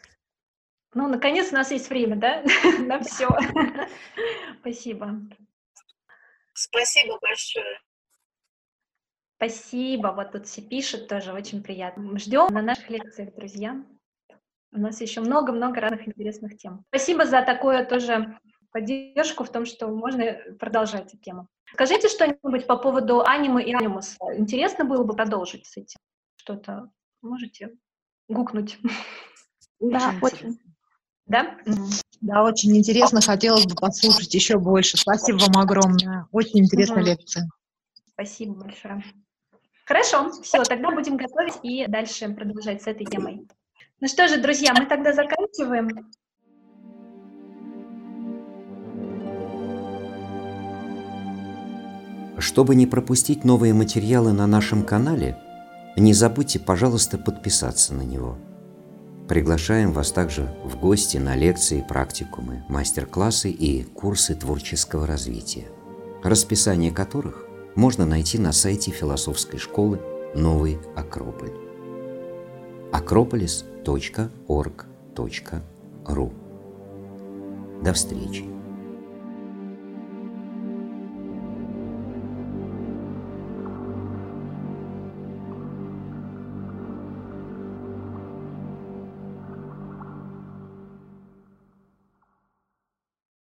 Ну, наконец у нас есть время, да, <laughs> на все. <laughs> Спасибо. Спасибо большое. Спасибо. Вот тут все пишут, тоже очень приятно. Ждем на наших лекциях, друзья. У нас еще много-много разных интересных тем. Спасибо за такое тоже поддержку в том, что можно продолжать эту тему. Скажите что-нибудь по поводу анимы и анимуса. Интересно было бы продолжить с этим. Что-то можете гукнуть? Да, очень. Да? Да, очень интересно. Хотелось бы послушать еще больше. Спасибо вам огромное. Очень интересная угу. лекция. Спасибо большое. Хорошо, все, тогда будем готовить и дальше продолжать с этой темой. Ну что же, друзья, мы тогда заканчиваем. Чтобы не пропустить новые материалы на нашем канале, не забудьте, пожалуйста, подписаться на него – Приглашаем вас также в гости на лекции, практикумы, мастер-классы и курсы творческого развития, расписание которых можно найти на сайте философской школы «Новый Акрополь» акрополис.орг.ру До встречи!